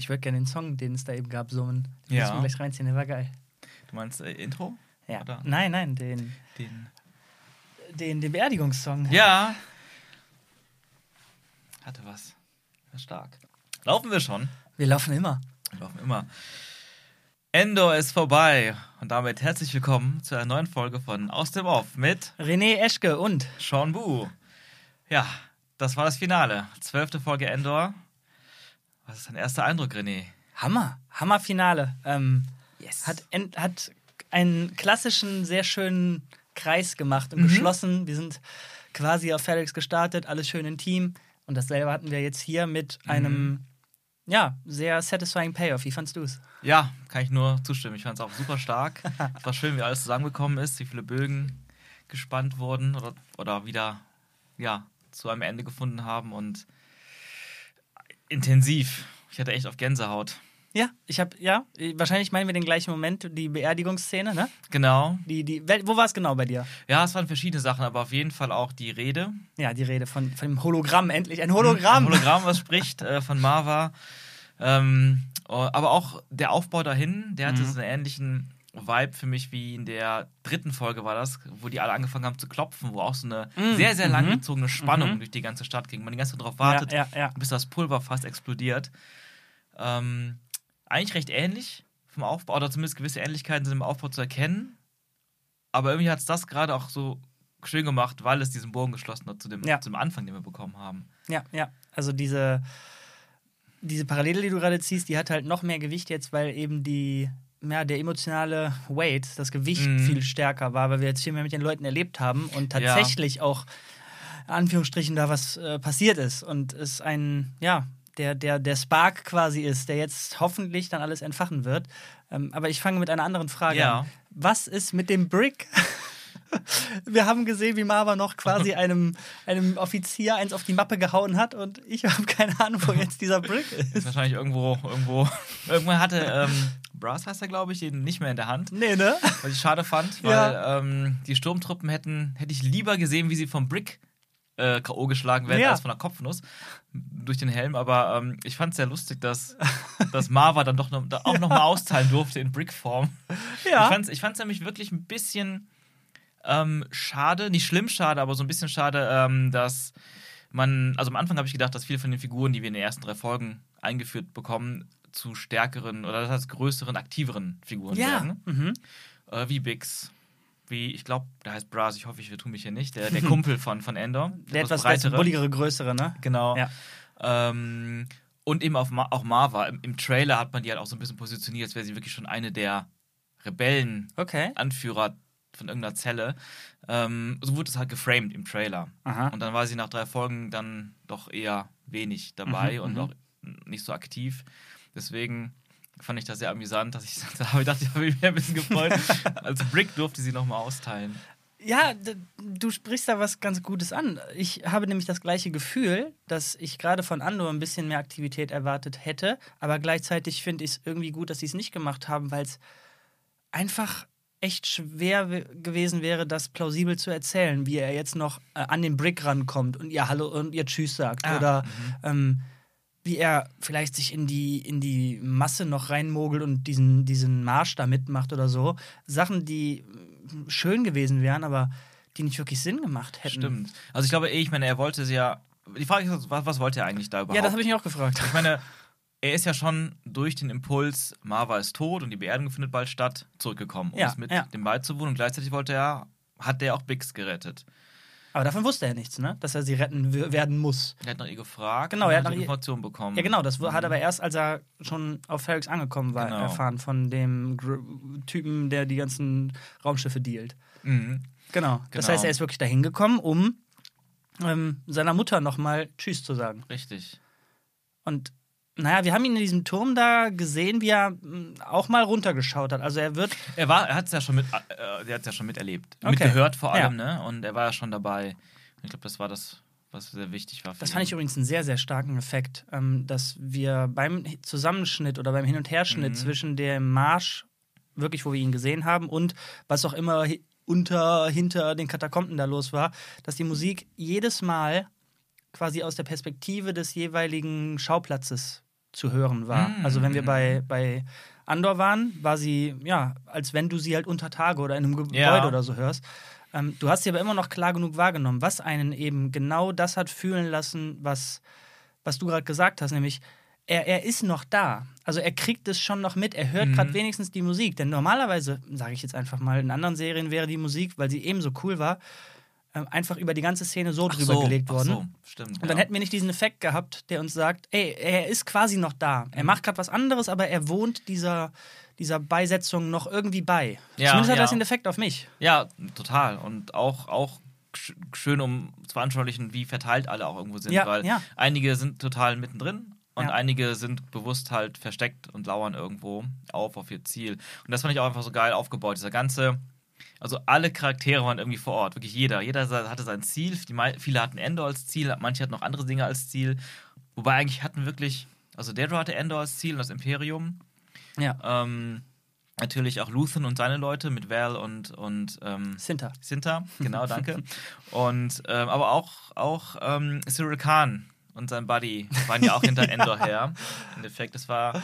Ich würde gerne den Song, den es da eben gab, summen. Den Ja. müssen wir gleich reinziehen, der war geil. Du meinst äh, Intro? Ja. Oder? Nein, nein, den, Den. den, den Beerdigungssong. Ja. Hatte was. War stark. Laufen wir schon? Wir laufen immer. Wir laufen immer. Endor ist vorbei. Und damit herzlich willkommen zu einer neuen Folge von Aus dem Off mit René Eschke und Sean Bu. Ja, das war das Finale. Zwölfte Folge Endor. Was ist dein erster Eindruck, René? Hammer, Hammerfinale. Ähm, Yes. hat, hat einen klassischen, sehr schönen Kreis gemacht und Mhm. geschlossen. Wir sind quasi auf FedEx gestartet, alles schön intim. Und dasselbe hatten wir jetzt hier mit Mhm. einem, ja, sehr satisfying Payoff. Wie fandst du es? Ja, kann ich nur zustimmen. Ich fand es auch super stark. es war schön, wie alles zusammengekommen ist, wie viele Bögen gespannt wurden oder, oder wieder ja, zu einem Ende gefunden haben und intensiv. Ich hatte echt auf Gänsehaut. Ja, ich habe, ja, wahrscheinlich meinen wir den gleichen Moment, die Beerdigungsszene, ne? Genau. Die, die, wo war es genau bei dir? Ja, es waren verschiedene Sachen, aber auf jeden Fall auch die Rede. Ja, die Rede von, von dem Hologramm, endlich ein Hologramm. Ein Hologramm, was spricht äh, von Marva. Ähm, oh, aber auch der Aufbau dahin, der hatte Mhm. so einen ähnlichen Vibe für mich wie in der dritten Folge war das, wo die alle angefangen haben zu klopfen, wo auch so eine Mhm. sehr, sehr Mhm. langgezogene Spannung Mhm. durch die ganze Stadt ging. Man die ganze Zeit darauf wartet, Ja, ja, ja. bis das Pulver fast explodiert. Ähm, eigentlich recht ähnlich vom Aufbau, oder zumindest gewisse Ähnlichkeiten sind im Aufbau zu erkennen. Aber irgendwie hat es das gerade auch so schön gemacht, weil es diesen Bogen geschlossen hat zu dem, zum Anfang, den wir bekommen haben. Ja, ja. Also diese, diese Parallele, die du gerade ziehst, die hat halt noch mehr Gewicht jetzt, weil eben die, ja, der emotionale Weight, das Gewicht Mhm. viel stärker war, weil wir jetzt viel mehr mit den Leuten erlebt haben und Ja. tatsächlich auch in Anführungsstrichen da was äh, passiert ist und es ein, ja, der, der, der Spark quasi ist, der jetzt hoffentlich dann alles entfachen wird. Ähm, aber ich fange mit einer anderen Frage Ja. an. Was ist mit dem Brick? Wir haben gesehen, wie Marva noch quasi einem, einem Offizier eins auf die Mappe gehauen hat und ich habe keine Ahnung, wo jetzt dieser Brick Ist ist. wahrscheinlich irgendwo, irgendwo. Irgendwann hatte ähm, Brass heißt er, glaube ich, den nicht mehr in der Hand. Nee, ne? Was ich schade fand, weil Ja. ähm, die Sturmtruppen hätten, hätte ich lieber gesehen, wie sie vom Brick äh, K.O. geschlagen werden, Ja. als von der Kopfnuss durch den Helm. Aber ähm, ich fand es sehr lustig, dass, dass Marva dann doch noch, da auch noch mal austeilen durfte in Brickform. Ja. Ich fand es ich fand's nämlich wirklich ein bisschen ähm, schade, nicht schlimm schade, aber so ein bisschen schade, ähm, dass man, also am Anfang habe ich gedacht, dass viele von den Figuren, die wir in den ersten drei Folgen eingeführt bekommen, zu stärkeren oder das heißt größeren, aktiveren Figuren Ja. werden. Mhm. Äh, wie Bix, wie, ich glaube, der heißt Braz, ich hoffe, ich vertue mich hier nicht, der, der Kumpel von, von Endor. Der etwas breitere. bulligere, größere, ne? Genau. Ja. Ähm, und eben Ma auch Marva. Im, Im Trailer hat man die halt auch so ein bisschen positioniert, als wäre sie wirklich schon eine der Rebellen, Okay. Von irgendeiner Zelle. Ähm, so wurde es halt geframed im Trailer. Aha. Und dann war sie nach drei Folgen dann doch eher wenig dabei Mhm, und mhm. auch nicht so aktiv. Deswegen fand ich das sehr amüsant, dass ich da habe ich gedacht, ich habe mich ein bisschen gefreut. Als Brick durfte sie nochmal austeilen. Ja, du sprichst da was ganz Gutes an. Ich habe nämlich das gleiche Gefühl, dass ich gerade von Andor ein bisschen mehr Aktivität erwartet hätte, aber gleichzeitig finde ich es irgendwie gut, dass sie es nicht gemacht haben, weil es einfach echt schwer we- gewesen wäre, das plausibel zu erzählen, wie er jetzt noch äh, an den Brick rankommt und ihr Hallo und ihr Tschüss sagt. Ah, Oder mhm. ähm, wie er vielleicht sich in die, in die Masse noch reinmogelt und diesen, diesen Marsch da mitmacht oder so. Sachen, die mm, schön gewesen wären, aber die nicht wirklich Sinn gemacht hätten. Stimmt. Also ich glaube, eh, ich meine, er wollte sie ja. Die Frage ist, was, was wollte er eigentlich da überhaupt? Ja, das habe ich mich auch gefragt. Ich meine, er ist ja schon durch den Impuls, Marva ist tot und die Beerdigung findet bald statt, zurückgekommen, um Ja, es mit ja. dem beizuwohnen. Und gleichzeitig wollte er, hat der auch Bix gerettet. Aber davon wusste er nichts, ne? Dass er sie retten werden muss. Er hat nach ihr gefragt Genau, und er hat nach Informationen bekommen. Ja, genau, das Mhm. hat er aber erst, als er schon auf Ferrix angekommen war, Genau. erfahren von dem Gr Typen, der die ganzen Raumschiffe dealt. Mhm. Genau. Das Genau. heißt, er ist wirklich dahin gekommen, um ähm, seiner Mutter nochmal Tschüss zu sagen. Richtig. Und naja, wir haben ihn in diesem Turm da gesehen, wie er mh, auch mal runtergeschaut hat. Also er wird. Er war, er hat es ja schon mit, äh, er hat's ja schon miterlebt, Okay. mitgehört vor Ja. allem, ne? Und er war ja schon dabei. Ich glaube, das war das, was sehr wichtig war. Das ihn. fand ich übrigens einen sehr, sehr starken Effekt, ähm, dass wir beim Zusammenschnitt oder beim Hin- und Herschnitt Mhm. zwischen dem Marsch, wirklich, wo wir ihn gesehen haben, und was auch immer unter, hinter den Katakomben da los war, dass die Musik jedes Mal quasi aus der Perspektive des jeweiligen Schauplatzes zu hören war. Mm. Also wenn wir bei, bei Andor waren, war sie, ja, als wenn du sie halt unter Tage oder in einem Gebäude Ja. oder so hörst. Ähm, du hast sie aber immer noch klar genug wahrgenommen, was einen eben genau das hat fühlen lassen, was, was du gerade gesagt hast, nämlich er, er ist noch da. Also er kriegt es schon noch mit, er hört Mhm. gerade wenigstens die Musik. Denn normalerweise, sage ich jetzt einfach mal, in anderen Serien wäre die Musik, weil sie ebenso cool war, einfach über die ganze Szene so Ach drüber so, gelegt ach worden. So, stimmt. Und dann ja. hätten wir nicht diesen Effekt gehabt, der uns sagt, ey, er ist quasi noch da. Mhm. Er macht gerade was anderes, aber er wohnt dieser, dieser Beisetzung noch irgendwie bei. Ja, Zumindest hat ja. das den Effekt auf mich. Ja, total. Und auch, auch sch- schön, um zu veranschaulichen, wie verteilt alle auch irgendwo sind. Ja, weil ja. einige sind total mittendrin und einige sind bewusst halt versteckt und lauern irgendwo auf auf ihr Ziel. Und das fand ich auch einfach so geil aufgebaut. Dieser ganze, also alle Charaktere waren irgendwie vor Ort. Wirklich jeder. Jeder hatte sein Ziel. Viele hatten Endor als Ziel, manche hatten noch andere Dinge als Ziel. Wobei eigentlich hatten wirklich, also Dedra hatte Endor als Ziel und das Imperium. Ja. Ähm, natürlich auch Luthen und seine Leute mit Val und, und ähm, Sinter. Sinta, genau, danke. und ähm, aber auch, auch ähm, Cyril Khan und sein Buddy waren ja auch hinter Endor her. Im Endeffekt, das war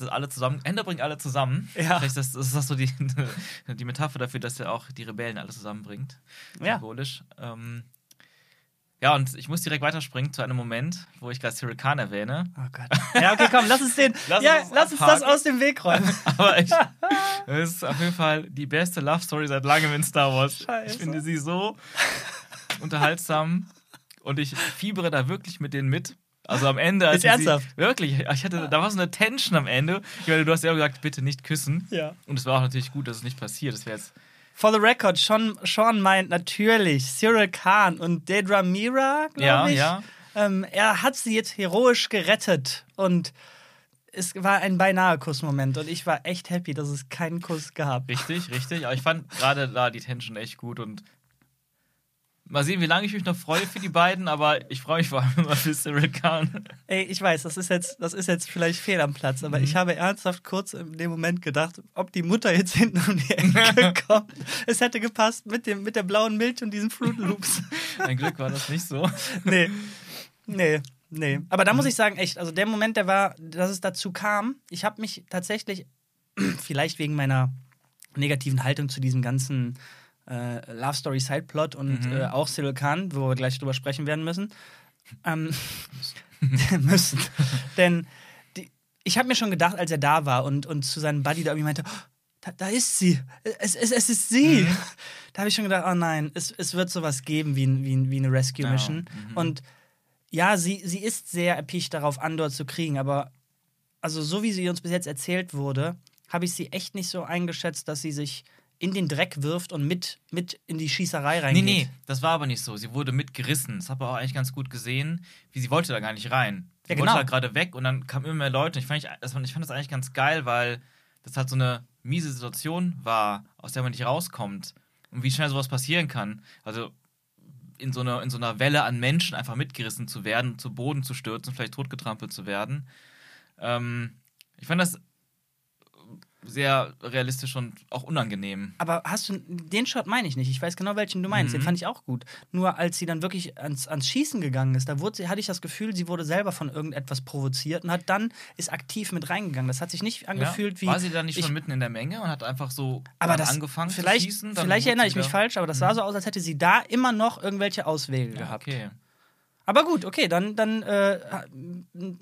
das alle zusammen. Endor bringt alle zusammen. Ja. Vielleicht ist das, ist das so die, die Metapher dafür, dass er auch die Rebellen alle zusammenbringt. Ja. Symbolisch. Ähm, ja, und ich muss direkt weiterspringen zu einem Moment, wo ich gerade Cyril Khan erwähne. Oh Gott. Ja, okay, komm, lass uns den. Lass ja, uns lass uns das aus dem Weg räumen. Aber ich, es ist auf jeden Fall die beste Love Story seit langem in Star Wars. Scheiße. Ich finde sie so unterhaltsam und ich fiebere da wirklich mit denen mit. Also am Ende. als Ist sie- ernsthaft? Wirklich. Ich hatte, da war so eine Tension am Ende. Ich meine, du hast ja auch gesagt, bitte nicht küssen. Ja. Und es war auch natürlich gut, dass es nicht passiert. Das wäre jetzt. For the record, Sean, Sean meint natürlich Cyril Khan und Dedra Mira, glaube Ja, ich. ja. Ähm, er hat sie jetzt heroisch gerettet und es war ein beinahe Kussmoment und ich war echt happy, dass es keinen Kuss gab. Richtig, richtig. Aber ich fand gerade da die Tension echt gut und mal sehen, wie lange ich mich noch freue für die beiden, aber ich freue mich vor allem immer für Cyril Khan. Ey, ich weiß, das ist jetzt, das ist jetzt vielleicht fehl am Platz, aber ich habe ernsthaft kurz in dem Moment gedacht, ob die Mutter jetzt hinten um die Ecke kommt. Es hätte gepasst mit, dem, mit der blauen Milch und diesen Fruit Loops. Ein Glück war das nicht so. nee. Nee, nee. Aber da muss ich sagen, echt, also der Moment, der war, dass es dazu kam, ich habe mich tatsächlich, vielleicht wegen meiner negativen Haltung zu diesem ganzen äh, Love Story Sideplot und Mhm. äh, auch Cyril Khan, wo wir gleich drüber sprechen werden müssen, ähm, müssen. Denn die, ich habe mir schon gedacht, als er da war und, und zu seinem Buddy da irgendwie meinte, "Oh, da, da ist sie, es, es, es ist sie. Mhm. Da habe ich schon gedacht, oh nein, es, es wird sowas geben wie, wie, wie eine Rescue Mission. Ja, mhm. Und ja, sie, sie ist sehr erpicht darauf, Andor zu kriegen, aber also so wie sie uns bis jetzt erzählt wurde, habe ich sie echt nicht so eingeschätzt, dass sie sich in den Dreck wirft und mit, mit in die Schießerei Nee, reingeht. nee, das war aber nicht so. Sie wurde mitgerissen. Das habe ich auch eigentlich ganz gut gesehen, wie sie wollte da gar nicht rein. Sie Ja, wollte genau. da gerade weg und dann kamen immer mehr Leute. Ich fand, ich, das, ich fand das eigentlich ganz geil, weil das halt so eine miese Situation war, aus der man nicht rauskommt. Und wie schnell sowas passieren kann. Also in so, einer, in so einer Welle an Menschen einfach mitgerissen zu werden, zu Boden zu stürzen, vielleicht totgetrampelt zu werden. Ähm, ich fand das sehr realistisch und auch unangenehm. Aber hast du, den Shot meine ich nicht. Ich weiß genau, welchen du meinst. Den Mhm. fand ich auch gut. Nur als sie dann wirklich ans, ans Schießen gegangen ist, da wurde sie, hatte ich das Gefühl, sie wurde selber von irgendetwas provoziert und hat dann, ist aktiv mit reingegangen. Das hat sich nicht angefühlt wie. War sie da nicht ich- schon mitten in der Menge und hat einfach so aber dann das, angefangen vielleicht, zu schießen? Dann vielleicht erinnere ich mich falsch, aber das sah so aus, als hätte sie da immer noch irgendwelche Auswege Ja, gehabt. okay. Aber gut, okay, dann, dann äh,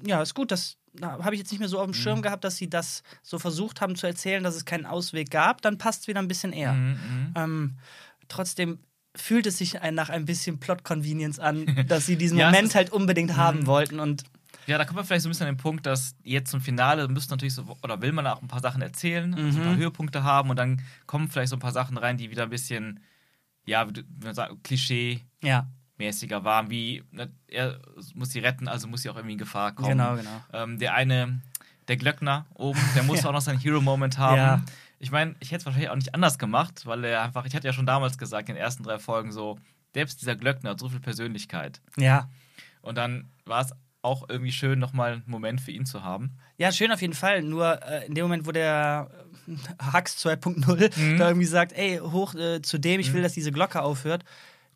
ja, ist gut. Das habe ich jetzt nicht mehr so auf dem Mhm. Schirm gehabt, dass sie das so versucht haben zu erzählen, dass es keinen Ausweg gab. Dann passt es wieder ein bisschen eher. Mhm, mhm. Ähm, trotzdem fühlt es sich ein, nach ein bisschen Plot-Convenience an, dass sie diesen Ja, Moment halt unbedingt haben wollten. Und Ja, da kommt man vielleicht so ein bisschen an den Punkt, dass jetzt zum Finale müssen natürlich so, oder will man auch ein paar Sachen erzählen, so ein Mhm. paar Höhepunkte haben und dann kommen vielleicht so ein paar Sachen rein, die wieder ein bisschen, ja, wie man sagt, Klischee-mäßiger ja, waren, wie ne, er muss sie retten, also muss sie auch irgendwie in Gefahr kommen. genau, genau. Ähm, der eine, der Glöckner oben, der muss auch noch seinen Hero-Moment haben. Ja. Ich meine, ich hätte es wahrscheinlich auch nicht anders gemacht, weil er einfach, ich hatte ja schon damals gesagt, in den ersten drei Folgen so, selbst dieser Glöckner hat so viel Persönlichkeit. Ja. Und dann war es auch irgendwie schön, nochmal einen Moment für ihn zu haben. Ja, schön auf jeden Fall. Nur äh, in dem Moment, wo der äh, Hux 2.0 Mhm. da irgendwie sagt, ey, hoch äh, zu dem, ich will, dass diese Glocke aufhört.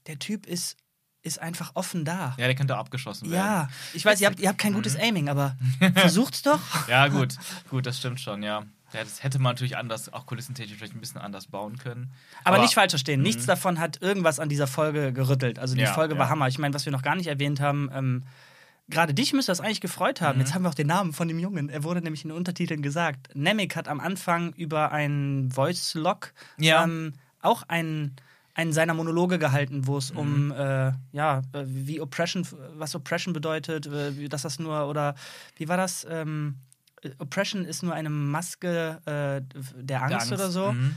Der Typ ist ist einfach offen da. Ja, der könnte abgeschossen werden. Ja, ich weiß, ihr habt, ihr habt kein gutes Aiming, aber versucht's doch. Ja, gut, gut, das stimmt schon, ja. Das hätte man natürlich anders, auch kulissentechnisch vielleicht ein bisschen anders bauen können. Aber, nicht falsch verstehen, nichts davon hat irgendwas an dieser Folge gerüttelt. Also die Ja, Folge war ja. Hammer. Ich meine, was wir noch gar nicht erwähnt haben, ähm, gerade dich müsste das eigentlich gefreut haben. Jetzt haben wir auch den Namen von dem Jungen. Er wurde nämlich in den Untertiteln gesagt. Nemec hat am Anfang über einen Voice-Log Ja. ähm, auch einen, einen seiner Monologe gehalten, wo es um äh, ja, äh, wie Oppression, was Oppression bedeutet, äh, dass das nur, oder wie war das? Ähm, Oppression ist nur eine Maske äh, der Angst, Angst, oder so. mhm.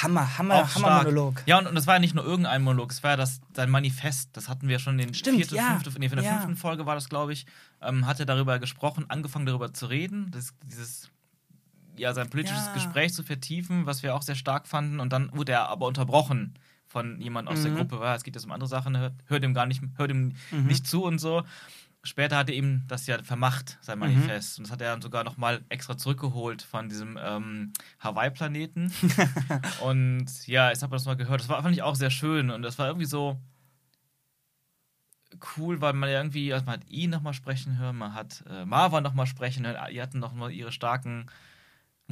Hammer, Hammer, Auch Hammer stark. Monolog. Ja, und, und das war ja nicht nur irgendein Monolog, es war ja das, sein Manifest. Das hatten wir schon in den Stimmt, vierten, ja. fünfte, nee, in der Ja. fünften Folge war das, glaube ich, ähm, hat er darüber gesprochen, angefangen darüber zu reden, das, dieses, ja, sein politisches Ja. Gespräch zu vertiefen, was wir auch sehr stark fanden. Und dann wurde er aber unterbrochen von jemand aus der Mhm. Gruppe, weil es geht jetzt um andere Sachen, hört, hört ihm gar nicht, hört ihm Mhm. nicht zu und so. Später hat er ihm das ja vermacht, sein Mhm. Manifest. Und das hat er dann sogar nochmal extra zurückgeholt von diesem ähm, Hawaii-Planeten. und ja, ich habe das mal gehört. Das war, fand ich auch sehr schön. Und das war irgendwie so cool, weil man irgendwie, also man hat ihn nochmal sprechen hören, man hat äh, Marva nochmal sprechen hören. Die hatten nochmal ihre starken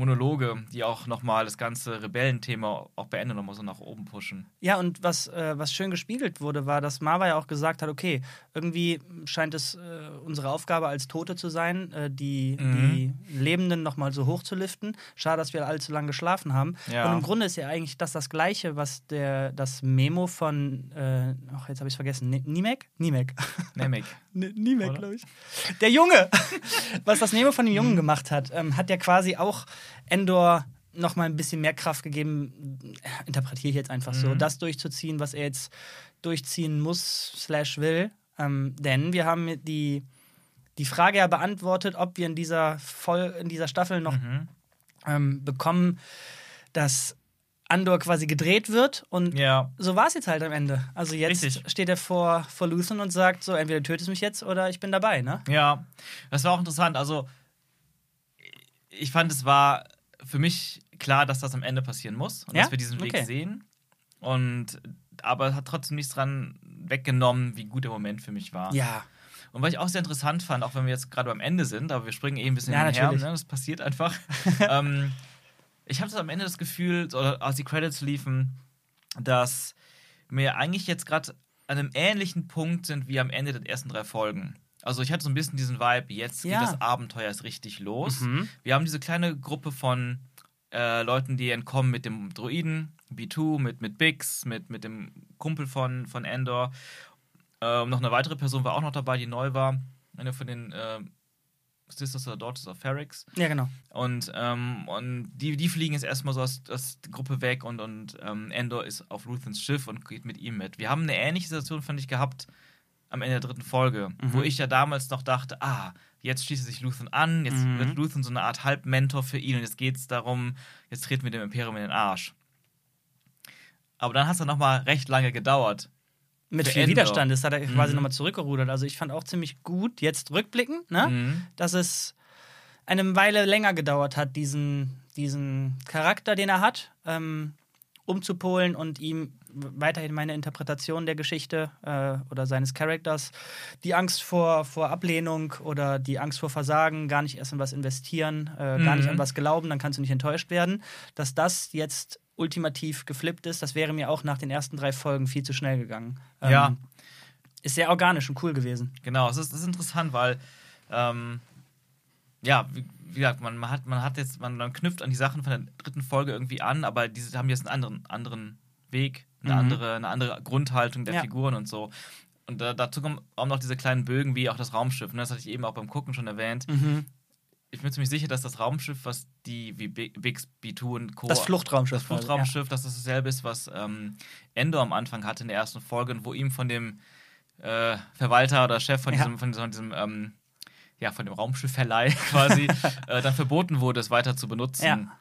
Monologe, die auch nochmal das ganze Rebellenthema auch beenden nochmal so nach oben pushen. Ja, und was, äh, was schön gespiegelt wurde, war, dass Marva ja auch gesagt hat, okay, irgendwie scheint es äh, unsere Aufgabe als Tote zu sein, äh, die, Mhm. die Lebenden nochmal so hoch zu liften. Schade, dass wir allzu lange geschlafen haben. Ja. Und im Grunde ist ja eigentlich das das Gleiche, was der, das Memo von, äh, ach, jetzt habe ich es vergessen, Ni- Nimek? Nimek. Nemec. N- Nimek, Oder? glaube ich. Der Junge! Was das Nemo von dem Jungen gemacht hat, ähm, hat ja quasi auch Endor noch mal ein bisschen mehr Kraft gegeben, interpretiere ich jetzt einfach so, Mhm. das durchzuziehen, was er jetzt durchziehen muss, slash will. Ähm, denn wir haben die, die Frage ja beantwortet, ob wir in dieser, Voll in dieser Staffel noch Mhm. ähm, bekommen, dass Andor quasi gedreht wird und Ja. so war es jetzt halt am Ende. Also jetzt Richtig. steht er vor, vor Luthen und sagt so, entweder tötest mich jetzt oder ich bin dabei, ne? Ja, das war auch interessant. Also, ich fand, es war für mich klar, dass das am Ende passieren muss und Ja? dass wir diesen Weg Okay. sehen. Und aber es hat trotzdem nichts dran weggenommen, wie gut der Moment für mich war. Ja. Und was ich auch sehr interessant fand, auch wenn wir jetzt gerade am Ende sind, aber wir springen eh ein bisschen Ja, hinher, natürlich. ne? das passiert einfach. ähm, ich hatte am Ende das Gefühl, oder als die Credits liefen, dass wir eigentlich jetzt gerade an einem ähnlichen Punkt sind wie am Ende der ersten drei Folgen. Also ich hatte so ein bisschen diesen Vibe, jetzt Ja. geht das Abenteuer erst richtig los. Mhm. Wir haben diese kleine Gruppe von äh, Leuten, die entkommen mit dem Droiden, B2, mit, mit Bix, mit, mit dem Kumpel von, von Endor. Ähm, noch eine weitere Person war auch noch dabei, die neu war. Eine von den äh, Sisters oder Daughters of Ferrix. Ja, genau. Und, ähm, und die, die fliegen jetzt erstmal so aus, aus der Gruppe weg und, und ähm, Endor ist auf Luthens Schiff und geht mit ihm mit. Wir haben eine ähnliche Situation, fand ich, gehabt am Ende der dritten Folge, Mhm. wo ich ja damals noch dachte, ah, jetzt schließt sich Luthen an, jetzt Mhm. wird Luthen so eine Art Halbmentor für ihn und jetzt geht es darum, jetzt treten wir dem Imperium in den Arsch. Aber dann hat es dann nochmal recht lange gedauert. Mit viel. Widerstand ist hat er quasi Mhm. nochmal zurückgerudert. Also ich fand auch ziemlich gut, jetzt rückblickend, ne? Mhm. dass es eine Weile länger gedauert hat, diesen, diesen Charakter, den er hat, ähm, umzupolen und ihm weiterhin meine Interpretation der Geschichte äh, oder seines Charakters, die Angst vor, vor Ablehnung oder die Angst vor Versagen, gar nicht erst in was investieren, äh, gar Mhm. nicht an was glauben, dann kannst du nicht enttäuscht werden, dass das jetzt ultimativ geflippt ist, das wäre mir auch nach den ersten drei Folgen viel zu schnell gegangen. Ähm, Ja. Ist sehr organisch und cool gewesen. Genau, es ist, ist interessant, weil ähm, ja, wie, wie gesagt, man, man, hat, man hat jetzt, man, man knüpft an die Sachen von der dritten Folge irgendwie an, aber diese haben jetzt einen anderen, anderen Weg, eine, Mhm. andere, eine andere Grundhaltung der Ja. Figuren und so. Und da, dazu kommen auch noch diese kleinen Bögen wie auch das Raumschiff. Ne? Das hatte ich eben auch beim Gucken schon erwähnt. Mhm. Ich bin ziemlich sicher, dass das Raumschiff, was die wie Bi- Bix, B2 und Co. Das Fluchtraumschiff. Das Fluchtraumschiff, dass das dasselbe ist, was ähm, Endor am Anfang hatte in der ersten Folge und wo ihm von dem äh, Verwalter oder Chef von Ja. diesem, von diesem, diesem ähm, ja, von dem Raumschiffverleih quasi äh, dann verboten wurde, es weiter zu benutzen. Ja.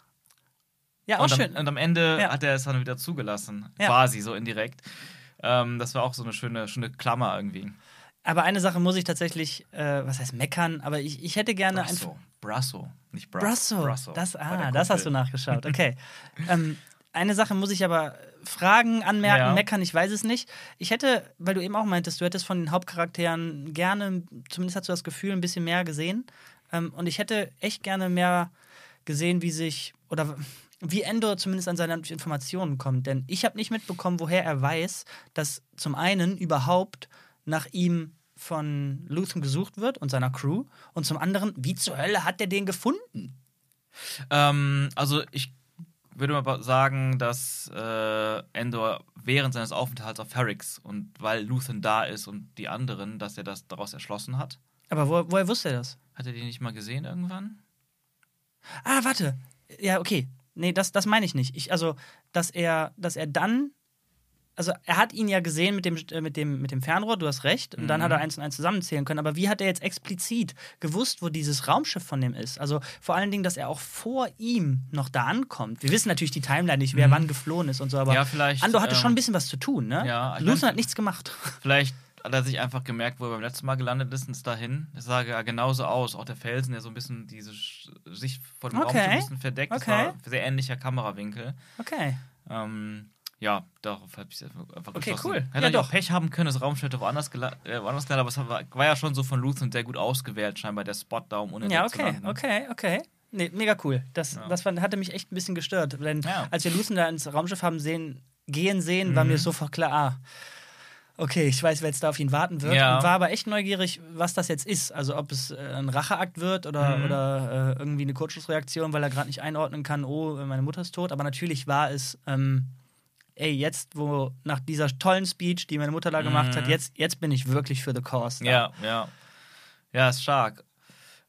Ja, auch und, schön. Am, und am Ende Ja. hat er es dann wieder zugelassen, Ja. quasi so indirekt. Ähm, das war auch so eine schöne, schöne Klammer irgendwie. Aber eine Sache muss ich tatsächlich, äh, was heißt meckern, aber ich, ich hätte gerne. Brasso. Brasso, nicht Brasso. Brasso. Brasso Das, ah, das hast du nachgeschaut. Okay. ähm, eine Sache muss ich aber fragen, anmerken, Ja. meckern, ich weiß es nicht. Ich hätte, weil du eben auch meintest, du hättest von den Hauptcharakteren gerne, zumindest hast du das Gefühl, ein bisschen mehr gesehen. Ähm, und ich hätte echt gerne mehr gesehen, wie sich, oder wie Endor zumindest an seine Informationen kommt. Denn ich habe nicht mitbekommen, woher er weiß, dass zum einen überhaupt nach ihm von Luthen gesucht wird und seiner Crew und zum anderen, wie zur Hölle hat er den gefunden? Ähm, also ich würde mal sagen, dass äh, Endor während seines Aufenthalts auf Ferrix und weil Luthen da ist und die anderen, dass er das daraus erschlossen hat. Aber wo, woher wusste er das? Hat er die nicht mal gesehen irgendwann? Ah, warte. Ja, okay. Nee, das, das meine ich nicht. Ich, also, dass er, dass er dann. Also, er hat ihn ja gesehen mit dem, äh, mit dem, mit dem Fernrohr, du hast recht. Und dann Mhm. hat er eins und eins zusammenzählen können. Aber wie hat er jetzt explizit gewusst, wo dieses Raumschiff von dem ist? Also, vor allen Dingen, dass er auch vor ihm noch da ankommt. Wir wissen natürlich die Timeline nicht, wer wann geflohen ist und so. Aber Mhm. Ja, vielleicht, Andor hatte ähm, schon ein bisschen was zu tun, ne? ja, mein- hat nichts gemacht. Vielleicht hat er sich einfach gemerkt, wo er beim letzten Mal gelandet ist und ist dahin. Das sah ja genauso aus. Auch der Felsen, der so ein bisschen diese Sicht vor dem Okay. Raumschiff ein bisschen verdeckt. Das Okay. war ein sehr ähnlicher Kamerawinkel. Okay. Ähm, ja, darauf habe ich einfach Okay, cool. Hätte Ja, doch. Pech haben können, das Raumschiff woanders, äh, woanders gelandet, aber es war, war ja schon so von Luthen sehr gut ausgewählt, scheinbar der Spot da, um unentdeckt Ja, zu okay, okay, okay. Nee, mega cool. Das, Ja. das hatte mich echt ein bisschen gestört. Denn Ja. als wir Lucen da ins Raumschiff haben sehen, gehen sehen, war Mhm. mir sofort klar, ah, okay, ich weiß, wer jetzt da auf ihn warten wird. Ja. Und war aber echt neugierig, was das jetzt ist. Also ob es äh, ein Racheakt wird oder, Mhm. oder äh, irgendwie eine Kurzschlussreaktion, weil er gerade nicht einordnen kann, oh, meine Mutter ist tot. Aber natürlich war es, ähm, ey, jetzt, wo nach dieser tollen Speech, die meine Mutter da gemacht hat, Mhm. jetzt, jetzt bin ich wirklich für the cause. da. Ja, ja. Ja, ist stark.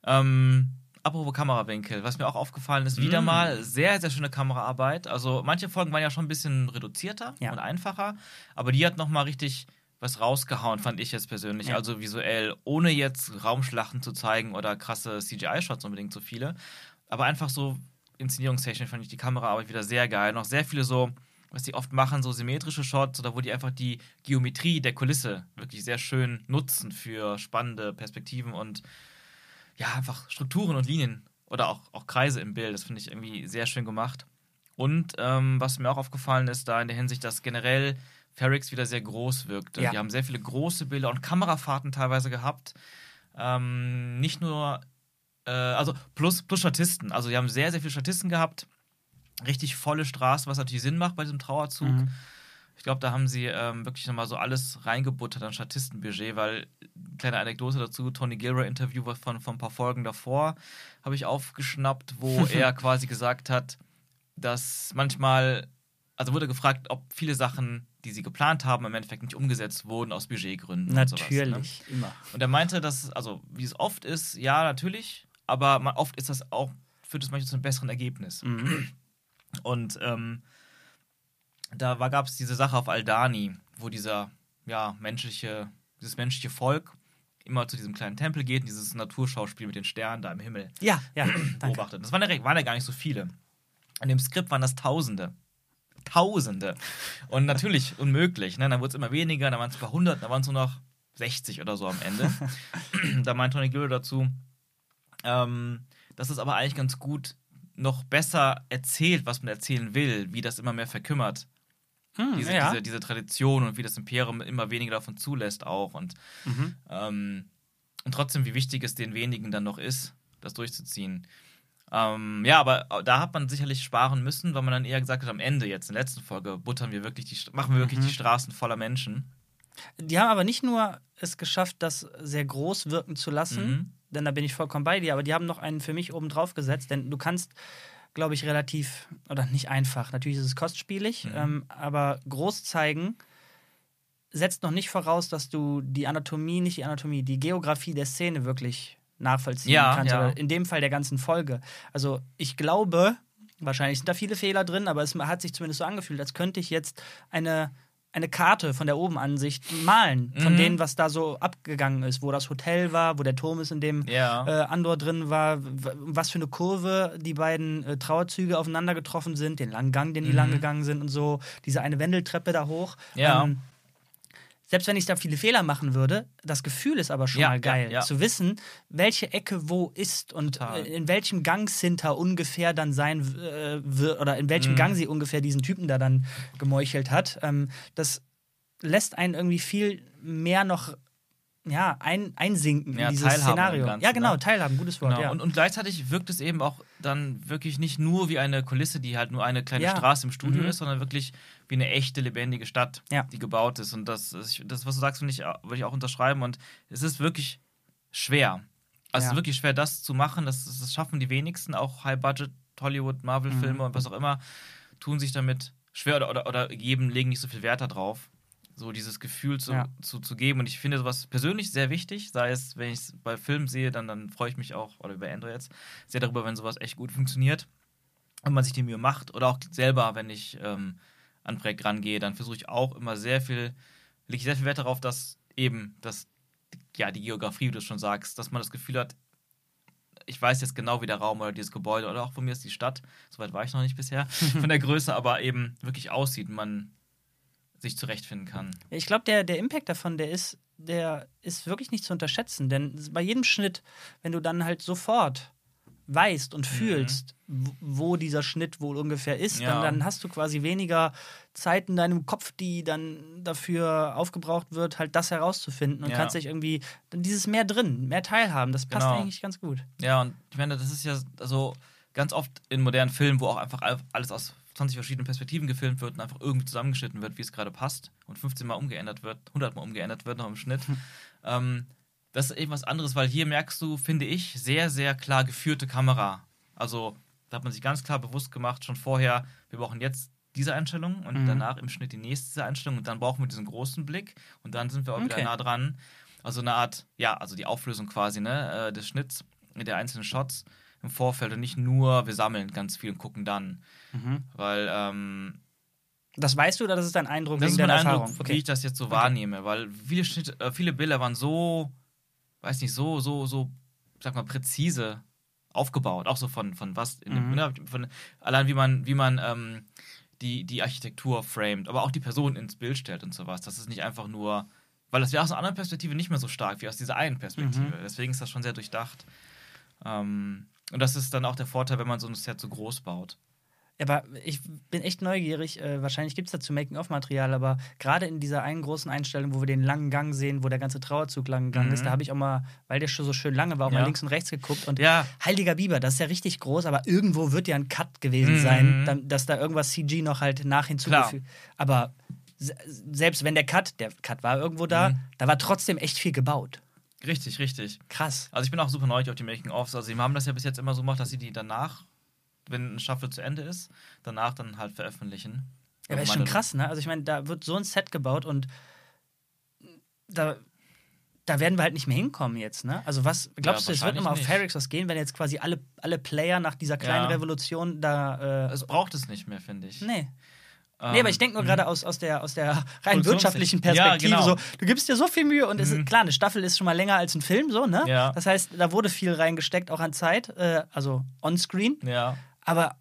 Ähm, apropos Kamerawinkel, was mir auch aufgefallen ist, wieder Mm. mal sehr, sehr schöne Kameraarbeit. Also manche Folgen waren ja schon ein bisschen reduzierter Ja. und einfacher, aber die hat nochmal richtig was rausgehauen, fand ich jetzt persönlich. Ja. Also visuell, ohne jetzt Raumschlachten zu zeigen oder krasse CGI-Shots unbedingt so viele. Aber einfach so inszenierungstechnisch fand ich die Kameraarbeit wieder sehr geil. Noch sehr viele so, was die oft machen, so symmetrische Shots oder wo die einfach die Geometrie der Kulisse wirklich sehr schön nutzen für spannende Perspektiven und ja, einfach Strukturen und Linien oder auch, auch Kreise im Bild. Das finde ich irgendwie sehr schön gemacht. Und ähm, was mir auch aufgefallen ist, da in der Hinsicht, dass generell Ferrix wieder sehr groß wirkte. Ja. Die haben sehr viele große Bilder und Kamerafahrten teilweise gehabt. Ähm, nicht nur, äh, also plus, plus Statisten. Also die haben sehr, sehr viele Statisten gehabt. Richtig volle Straße, was natürlich Sinn macht bei diesem Trauerzug. Mhm. Ich glaube, da haben sie ähm, wirklich nochmal so alles reingebuttert an Statistenbudget, weil, kleine Anekdote dazu, Tony Gilroy-Interview von, von ein paar Folgen davor habe ich aufgeschnappt, wo er quasi gesagt hat, dass manchmal, also wurde gefragt, ob viele Sachen, die sie geplant haben, im Endeffekt nicht umgesetzt wurden aus Budgetgründen. Und sowas, ne? Natürlich, immer. Und er meinte, dass, also wie es oft ist, ja, natürlich, aber man, oft ist das auch, führt es manchmal zu einem besseren Ergebnis. Mhm. Und ähm, da gab es diese Sache auf Aldani, wo dieser ja, menschliche, dieses menschliche Volk immer zu diesem kleinen Tempel geht und dieses Naturschauspiel mit den Sternen da im Himmel Ja, ja, beobachtet. Das waren ja, waren ja gar nicht so viele. In dem Skript waren das Tausende. Tausende. Und natürlich unmöglich. Ne? Dann wurde es immer weniger, dann waren es ein paar hundert, dann waren es nur noch 60 oder so am Ende. da meint Tony Gilroy dazu, ähm, dass es aber eigentlich ganz gut noch besser erzählt, was man erzählen will, wie das immer mehr verkümmert. Hm, Diese, ja. diese, diese Tradition und wie das Imperium immer weniger davon zulässt auch. Und, Mhm. ähm, und trotzdem, wie wichtig es den wenigen dann noch ist, das durchzuziehen. Ähm, ja, aber da hat man sicherlich sparen müssen, weil man dann eher gesagt hat, am Ende jetzt, in der letzten Folge, buttern wir wirklich die, machen wir wirklich Mhm. die Straßen voller Menschen. Die haben aber nicht nur es geschafft, das sehr groß wirken zu lassen, Mhm. Denn da bin ich vollkommen bei dir, aber die haben noch einen für mich oben drauf gesetzt, denn du kannst, glaube ich, relativ, oder nicht einfach, natürlich ist es kostspielig, Mhm. ähm, aber groß zeigen setzt noch nicht voraus, dass du die Anatomie, nicht die Anatomie, die Geografie der Szene wirklich nachvollziehen Ja, kannst. ja. Oder in dem Fall der ganzen Folge. Also ich glaube, wahrscheinlich sind da viele Fehler drin, aber es hat sich zumindest so angefühlt, als könnte ich jetzt eine, eine Karte von der Obenansicht malen, von Mhm. denen, was da so abgegangen ist, wo das Hotel war, wo der Turm ist, in dem Ja. äh, Andor drin war, was für eine Kurve die beiden äh, Trauerzüge aufeinander getroffen sind, den langen Gang, den die Mhm. lang gegangen sind und so, diese eine Wendeltreppe da hoch. Ja. Ähm, selbst wenn ich da viele Fehler machen würde, das Gefühl ist aber schon Ja, mal ja, geil. ja. Zu wissen, welche Ecke wo ist und Total. äh, in welchem Gangshinter ungefähr dann sein äh, wird oder in Mhm. welchem Gang sie ungefähr diesen Typen da dann gemeuchelt hat. Ähm, das lässt einen irgendwie viel mehr noch ja, ein, einsinken Ja, in dieses Szenario. Ganzen, ja, genau, ne? teilhaben, gutes Wort. Genau. Ja. Und, und gleichzeitig wirkt es eben auch dann wirklich nicht nur wie eine Kulisse, die halt nur eine kleine Ja. Straße im Studio Mhm. ist, sondern wirklich wie eine echte, lebendige Stadt, Ja. die gebaut ist. Und das, das was du sagst, ich, würde ich auch unterschreiben. Und es ist wirklich schwer. Also es ist wirklich schwer, das zu machen. Das, das schaffen die wenigsten, auch High-Budget, Hollywood, Marvel-Filme Mhm. und was auch immer, tun sich damit schwer oder, oder, oder geben, legen nicht so viel Wert darauf. So dieses Gefühl zu, Ja. zu, zu geben. Und ich finde sowas persönlich sehr wichtig. Sei es, wenn ich es bei Filmen sehe, dann, dann freue ich mich auch, oder über Andrew jetzt, sehr darüber, wenn sowas echt gut funktioniert. Und man sich die Mühe macht. Oder auch selber, wenn ich ähm, an ein Projekt rangehe, dann versuche ich auch immer sehr viel, lege ich sehr viel Wert darauf, dass eben, dass ja, die Geografie, wie du schon sagst, dass man das Gefühl hat, ich weiß jetzt genau, wie der Raum oder dieses Gebäude oder auch von mir ist die Stadt, soweit war ich noch nicht bisher, von der Größe, aber eben wirklich aussieht man sich zurechtfinden kann. Ich glaube, der, der Impact davon, der ist, der ist wirklich nicht zu unterschätzen. Denn bei jedem Schnitt, wenn du dann halt sofort weißt Mhm. und fühlst, w- wo dieser Schnitt wohl ungefähr ist, Ja. dann, dann hast du quasi weniger Zeit in deinem Kopf, die dann dafür aufgebraucht wird, halt das herauszufinden und Ja. kannst dich irgendwie dann dieses mehr drin, mehr teilhaben. Das passt Genau. eigentlich ganz gut. Ja, und ich meine, das ist ja so ganz oft in modernen Filmen, wo auch einfach alles aus 20 verschiedenen Perspektiven gefilmt wird und einfach irgendwie zusammengeschnitten wird, wie es gerade passt und 15 Mal umgeändert wird, 100 Mal umgeändert wird noch im Schnitt. ähm, das ist eben was anderes, weil hier merkst du, finde ich, sehr, sehr klar geführte Kamera. Also da hat man sich ganz klar bewusst gemacht, schon vorher, wir brauchen jetzt diese Einstellung und Mhm. danach im Schnitt die nächste Einstellung und dann brauchen wir diesen großen Blick und dann sind wir auch Okay. wieder nah dran. Also eine Art, ja, also die Auflösung quasi, ne, äh, des Schnitts, der einzelnen Shots im Vorfeld und nicht nur, wir sammeln ganz viel und gucken dann. Weil ähm, Das weißt du oder das ist dein Eindruck das ist mein Eindruck, Erfahrung? wie ich das jetzt so wahrnehme, weil viele, Schnitt, äh, viele Bilder waren so, weiß nicht, so, so, so, sag mal, präzise aufgebaut, auch so von, von was, in dem, Mhm. ne, von, allein wie man, wie man ähm, die, die Architektur framed, aber auch die Person ins Bild stellt und sowas. Das ist nicht einfach nur, weil das wäre aus einer anderen Perspektive nicht mehr so stark wie aus dieser einen Perspektive. Mhm. Deswegen ist das schon sehr durchdacht. Ähm, und das ist dann auch der Vorteil, wenn man so ein Set so groß baut. Aber ich bin echt neugierig. Äh, wahrscheinlich gibt es dazu Making-of-Material, aber gerade in dieser einen großen Einstellung, wo wir den langen Gang sehen, wo der ganze Trauerzug lang gegangen Mhm. ist, da habe ich auch mal, weil der schon so schön lange war, auch Ja. mal links und rechts geguckt. Und Ja. Heiliger Biber, das ist ja richtig groß, aber irgendwo wird ja ein Cut gewesen Mhm. sein, dann, dass da irgendwas CG noch halt nach hinzugefügt. Aber se- selbst wenn der Cut, der Cut war irgendwo da, Mhm. da war trotzdem echt viel gebaut. Richtig, richtig. Krass. Also ich bin auch super neugierig auf die Making-ofs. Also sie haben das ja bis jetzt immer so gemacht, dass sie die danach, wenn eine Staffel zu Ende ist, danach dann halt veröffentlichen. Ja, aber ist schon krass, ne? Also ich meine, da wird so ein Set gebaut und da, da werden wir halt nicht mehr hinkommen jetzt, ne? Also was, glaubst du, es wird immer auf. Ferrix was gehen, wenn jetzt quasi alle, alle Player nach dieser kleinen Ja. Revolution da. Äh, Es braucht es nicht mehr, finde ich. nee. Ähm, nee, aber ich denke nur gerade aus, aus der, aus der rein wirtschaftlichen Ja, Perspektive genau. so, du gibst dir so viel Mühe und es Mhm. ist, klar, eine Staffel ist schon mal länger als ein Film, so, ne? Ja. Das heißt, da wurde viel reingesteckt, auch an Zeit, äh, also on-screen. Ja. Aber,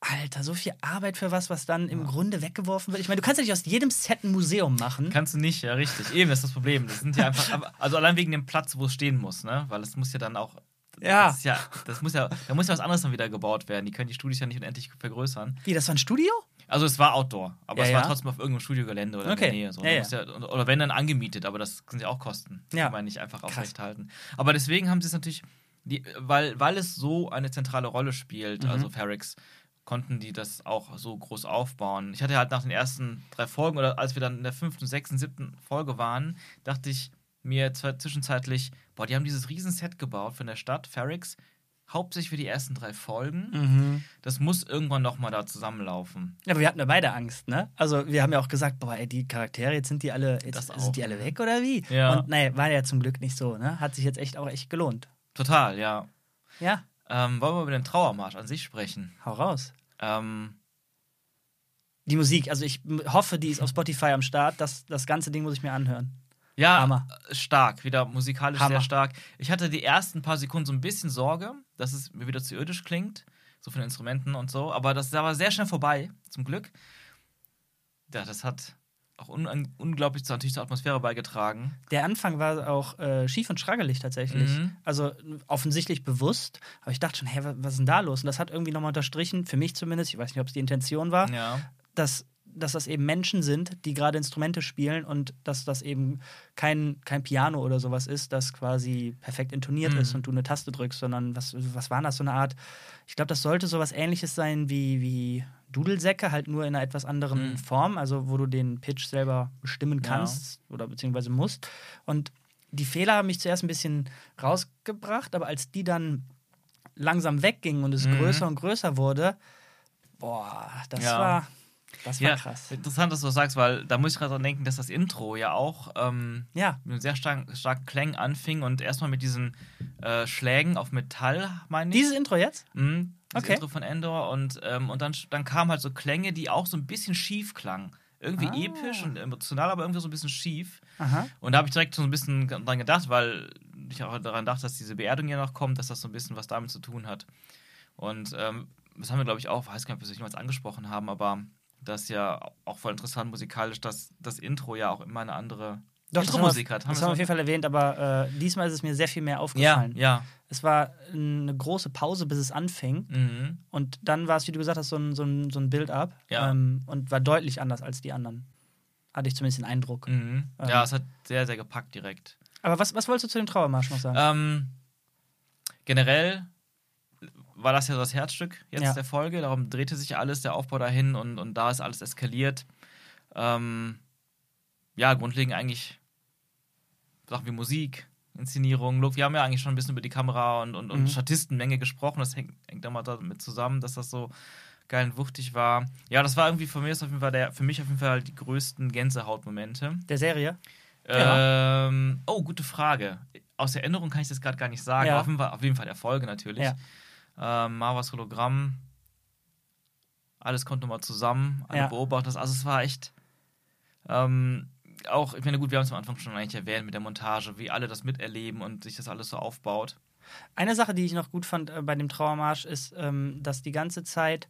Alter, so viel Arbeit für was, was dann im Grunde weggeworfen wird. Ich meine, du kannst ja nicht aus jedem Set ein Museum machen. Kannst du nicht, ja, richtig. Eben, das ist das Problem. Das sind ja einfach, also allein wegen dem Platz, wo es stehen muss, ne? Weil es muss ja dann auch. Ja. Das, ja, das muss ja, da muss ja was anderes dann wieder gebaut werden. Die können die Studios ja nicht unendlich vergrößern. Wie, das war ein Studio? Also es war Outdoor, aber Ja, es war ja. trotzdem auf irgendeinem Studiogelände oder Okay. in der Nähe. So. Ja, Ja, oder wenn dann angemietet, aber das sind ja auch Kosten. Ja. Kann man nicht einfach aufrechthalten. Aber deswegen haben sie es natürlich, die, weil, weil es so eine zentrale Rolle spielt, Mhm. also Ferrix, konnten die das auch so groß aufbauen. Ich hatte halt nach den ersten drei Folgen oder als wir dann in der fünften, sechsten, siebten Folge waren, dachte ich mir zwischenzeitlich, boah, die haben dieses Riesenset gebaut von der Stadt, Ferrix, hauptsächlich für die ersten drei Folgen. Mhm. Das muss irgendwann nochmal da zusammenlaufen. Ja, aber wir hatten ja beide Angst, ne? Also wir haben ja auch gesagt, boah, ey, die Charaktere, jetzt sind die alle, jetzt sind die alle weg oder wie? Ja. Und nee, war ja zum Glück nicht so, ne? Hat sich jetzt echt auch echt gelohnt. Total, ja. Ja, Ähm, wollen wir über den Trauermarsch an sich sprechen? hau raus. Ähm, Die Musik, also ich hoffe, die ist auf Spotify am Start. Das, das ganze Ding muss ich mir anhören. Ja, Hammer. stark, wieder musikalisch Hammer. sehr stark. Ich hatte die ersten paar Sekunden so ein bisschen Sorge, dass es mir wieder zu irdisch klingt, so von den Instrumenten und so, aber das war sehr schnell vorbei, zum Glück. Ja, das hat auch un unglaublich zur, natürlich zur Atmosphäre beigetragen. Der Anfang war auch äh, schief und schraggelig tatsächlich. Mhm. Also offensichtlich bewusst. Aber ich dachte schon, hä, was, was ist denn da los? Und das hat irgendwie nochmal unterstrichen, für mich zumindest, ich weiß nicht, ob es die Intention war, Ja. dass, dass das eben Menschen sind, die gerade Instrumente spielen und dass das eben kein, kein Piano oder sowas ist, das quasi perfekt intoniert Mhm. ist und du eine Taste drückst, sondern was, was war das, so eine Art, ich glaube, das sollte sowas ähnliches sein wie, wie Dudelsäcke, halt nur in einer etwas anderen Mhm. Form, also wo du den Pitch selber bestimmen Ja. kannst oder beziehungsweise musst. Und die Fehler haben mich zuerst ein bisschen rausgebracht, aber als die dann langsam weggingen und es Mhm. größer und größer wurde, boah, das Ja. war, das war Ja, krass. interessant, dass du das sagst, weil da muss ich gerade dran denken, dass das Intro ja auch ähm, Ja, mit sehr starken, starken Klängen anfing und erstmal mit diesen äh, Schlägen auf Metall, meine ich. dieses Intro jetzt? Mhm, das Okay. Intro von Endor und, ähm, und dann, dann kamen halt so Klänge, die auch so ein bisschen schief klangen. Irgendwie Ah. episch und emotional, aber irgendwie so ein bisschen schief. Aha. Und da habe ich direkt so ein bisschen dran gedacht, weil ich auch daran dachte, dass diese Beerdigung ja noch kommt, dass das so ein bisschen was damit zu tun hat. Und ähm, das haben wir, glaube ich, auch, weiß gar nicht, ob wir es jemals angesprochen haben, aber das ist ja auch voll interessant musikalisch, dass das Intro ja auch immer eine andere Doch, haben Intro-Musik hat. das haben wir auf jeden Fall erwähnt, aber äh, diesmal ist es mir sehr viel mehr ja, aufgefallen. ja. Es war eine große Pause, bis es anfing. Mhm. Und dann war es, wie du gesagt hast, so ein, so ein, so ein Build-up. Ja. Ähm, und war deutlich anders als die anderen. Hatte ich zumindest den Eindruck. Mhm. Ähm. Ja, es hat sehr, sehr gepackt direkt. Aber was, was wolltest du zu dem Trauermarsch noch sagen? Ähm, generell war das ja das Herzstück jetzt Ja. der Folge. Darum drehte sich alles, der Aufbau dahin und, und da ist alles eskaliert. Ähm, ja, grundlegend eigentlich Sachen wie Musik, Inszenierung, Look. Wir haben ja eigentlich schon ein bisschen über die Kamera und, und, und Mhm. Statistenmenge gesprochen. Das hängt, hängt da mal damit zusammen, dass das so geil und wuchtig war. Ja, das war irgendwie für mich, auf jeden Fall der, für mich auf jeden Fall die größten Gänsehautmomente. Der Serie? Ja. Ähm, oh, gute Frage. Aus der Erinnerung kann ich das gerade gar nicht sagen. Ja. Auf, jeden Fall, auf jeden Fall der Folge natürlich. Ja. Ähm, Marvas Hologramm. Alles kommt nochmal zusammen. Alle Ja. beobachten das. Also es war echt. Ähm, auch, ich meine, gut, wir haben es am Anfang schon eigentlich erwähnt mit der Montage, wie alle das miterleben und sich das alles so aufbaut. Eine Sache, die ich noch gut fand äh, bei dem Trauermarsch, ist, ähm, dass die ganze Zeit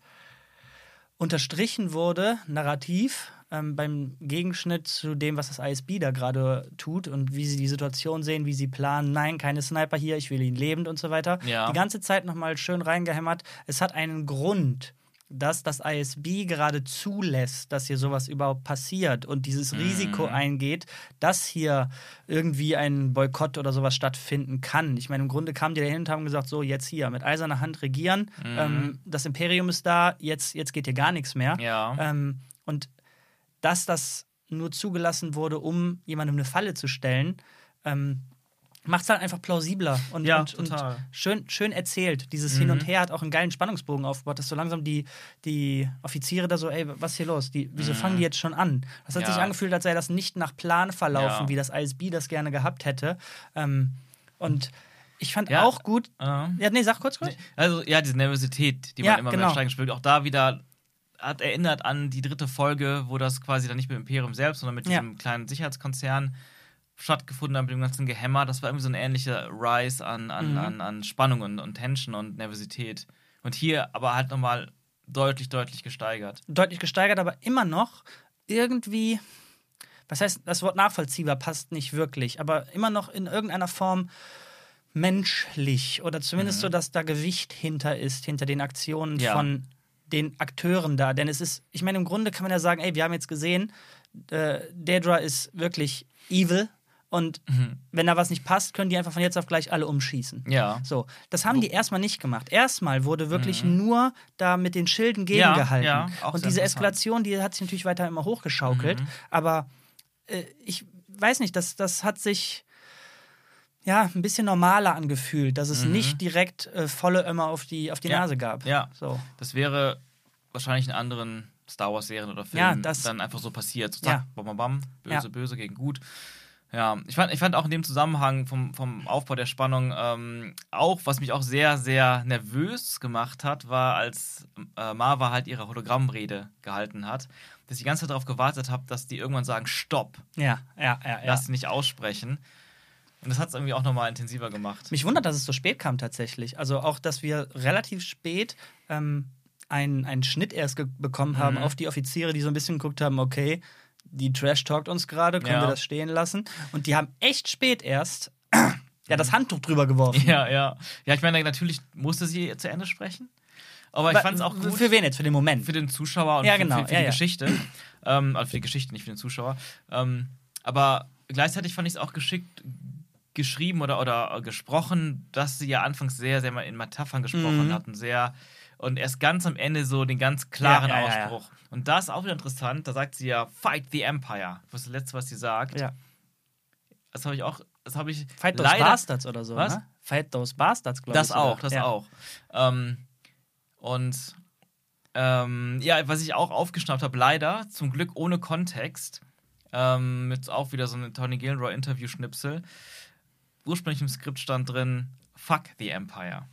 unterstrichen wurde, narrativ, ähm, beim Gegenschnitt zu dem, was das ISB da gerade tut und wie sie die Situation sehen, wie sie planen, nein, keine Sniper hier, ich will ihn lebend und so weiter. Ja. Die ganze Zeit nochmal schön reingehämmert. Es hat einen Grund, dass das ISB gerade zulässt, dass hier sowas überhaupt passiert und dieses Mhm. Risiko eingeht, dass hier irgendwie ein Boykott oder sowas stattfinden kann. Ich meine, im Grunde kamen die dahin und haben gesagt, so jetzt hier mit eiserner Hand regieren, Mhm. ähm, das Imperium ist da, jetzt, jetzt geht hier gar nichts mehr. Ja. Ähm, und dass das nur zugelassen wurde, um jemandem eine Falle zu stellen, ähm, macht es halt einfach plausibler und, Ja, und, und schön, schön erzählt. Dieses Mhm. Hin und Her hat auch einen geilen Spannungsbogen aufgebaut, dass so langsam die, die Offiziere da so, ey, was ist hier los? Die, wieso Mhm. fangen die jetzt schon an? Das hat Ja. sich angefühlt, als sei das nicht nach Plan verlaufen, Ja. wie das ISB das gerne gehabt hätte. Ähm, und ich fand auch gut. Äh. Ja, nee, sag kurz, kurz. Also, ja, diese Nervosität, die man immer genau. mehr steigen spürt, auch da wieder hat erinnert an die dritte Folge, wo das quasi dann nicht mit Imperium selbst, sondern mit Ja. diesem kleinen Sicherheitskonzern stattgefunden hat, mit dem ganzen Gehämmer. Das war irgendwie so ein ähnlicher Rise an, an, Mhm. an, an Spannung und, und Tension und Nervosität. Und hier aber halt nochmal deutlich, deutlich gesteigert. deutlich gesteigert, aber immer noch irgendwie, was heißt, das Wort nachvollziehbar passt nicht wirklich, aber immer noch in irgendeiner Form menschlich oder zumindest Mhm. so, dass da Gewicht hinter ist, hinter den Aktionen Ja. von den Akteuren da. Denn es ist, ich meine, im Grunde kann man ja sagen, ey, wir haben jetzt gesehen, äh, Daedra ist wirklich evil und Mhm. wenn da was nicht passt, können die einfach von jetzt auf gleich alle umschießen. Ja. So, das haben die erstmal nicht gemacht. Erstmal wurde wirklich nur da mit den Schilden Mhm. Ja, gegengehalten. ja, auch und diese. Eskalation, die hat sich natürlich weiter immer hochgeschaukelt. Mhm. Aber äh, ich weiß nicht, das, das hat sich ja ein bisschen normaler angefühlt, dass es Mhm. nicht direkt äh, volle Ömmer auf die, auf die Ja, Nase gab. ja. So. Das wäre wahrscheinlich in anderen Star Wars-Serien oder Ja, Filmen das- dann einfach so passiert. So, Ja. zack, bam, bam, bam, böse, Ja. böse gegen gut. Ja, ich fand, ich fand auch in dem Zusammenhang vom, vom Aufbau der Spannung ähm, auch, was mich auch sehr, sehr nervös gemacht hat, war, als äh, Marva halt ihre Hologrammrede gehalten hat, dass ich die ganze Zeit darauf gewartet habe, dass die irgendwann sagen, stopp, Ja, ja, ja. ja. lass sie nicht aussprechen. Und das hat es irgendwie auch nochmal intensiver gemacht. Mich wundert, dass es so spät kam tatsächlich. Also auch, dass wir relativ spät ähm, einen, einen Schnitt erst bekommen haben Mhm. auf die Offiziere, die so ein bisschen geguckt haben, okay, die Trash talkt uns gerade, können Ja. wir das stehen lassen? Und die haben echt spät erst ja, das Handtuch drüber geworfen. Ja, ja. Ja, ich meine, natürlich musste sie zu Ende sprechen. Aber ich fand es auch gut Für wen jetzt? Für den Moment? für den Zuschauer und Ja, für, genau, für, für ja, die ja. Geschichte. Ähm, also für die Geschichte, nicht für den Zuschauer. Ähm, aber gleichzeitig fand ich es auch geschickt geschrieben oder, oder gesprochen, dass sie ja anfangs sehr, sehr mal in Metaphern gesprochen Mhm. hat und sehr und erst ganz am Ende so den ganz klaren Ja, ja, ja, ja. Ausspruch. Und da ist auch wieder interessant, da sagt sie ja, fight the Empire. Was ist das Letzte, was sie sagt? ja. Das habe ich auch, das habe ich Fight Those leider Bastards oder so. Was? Ne? Fight Those Bastards, glaube ich. Das auch, das auch. Ähm, und ähm, ja, was ich auch aufgeschnappt habe, leider, zum Glück ohne Kontext, ähm, mit auch wieder so einem Tony Gilroy Interview-Schnipsel. Ursprünglich im Skript stand drin, fuck the Empire.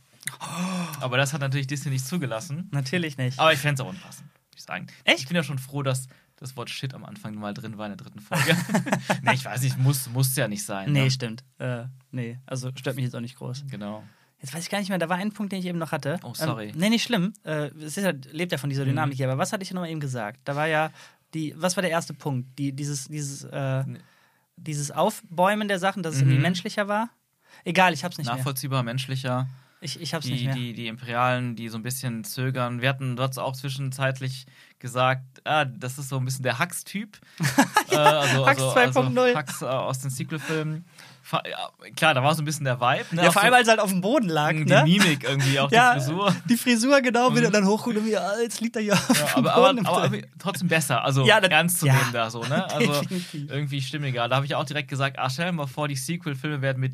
Aber das hat natürlich Disney nicht zugelassen. Natürlich nicht. Aber ich fände es auch unpassend, würde ich sagen. Echt? Ich bin ja schon froh, dass das Wort Shit am Anfang mal drin war in der dritten Folge. nee, ich weiß nicht, muss, muss ja nicht sein. nee, ne? stimmt. Äh, nee, also stört mich jetzt auch nicht groß. Genau. Jetzt weiß ich gar nicht mehr, da war ein Punkt, den ich eben noch hatte. Oh, sorry. Ähm, nee, nicht schlimm. Äh, es ist ja, lebt ja von dieser Dynamik Mhm. hier. Aber was hatte ich noch mal eben gesagt? Da war ja die, was war der erste Punkt? Die, dieses, dieses, äh. Dieses Aufbäumen der Sachen, dass es irgendwie Mhm. menschlicher war. Egal, ich hab's nicht mehr. Nachvollziehbar, menschlicher. Ich, ich hab's nicht die, mehr. die, die Imperialen, die so ein bisschen zögern. Wir hatten dort auch zwischenzeitlich gesagt, ah, das ist so ein bisschen der Hux-Typ. äh, also, Hux also, also 2.0. Hux äh, aus den Sequel-Filmen. Klar, da war so ein bisschen der Vibe. Ne? ja, Auch vor allem, so, als halt auf dem Boden lag. die ne? Mimik irgendwie, auch ja, die Frisur. Die Frisur, genau, Mhm. wieder dann hochguckt und wieder, ah, jetzt liegt er ja auf dem aber, aber, Boden. aber irgendwie trotzdem besser, also Ja, das- ernst zu nehmen da so, ne? Also irgendwie stimmiger. Da habe ich auch direkt gesagt, ach, stell dir mal vor, die Sequel-Filme werden mit,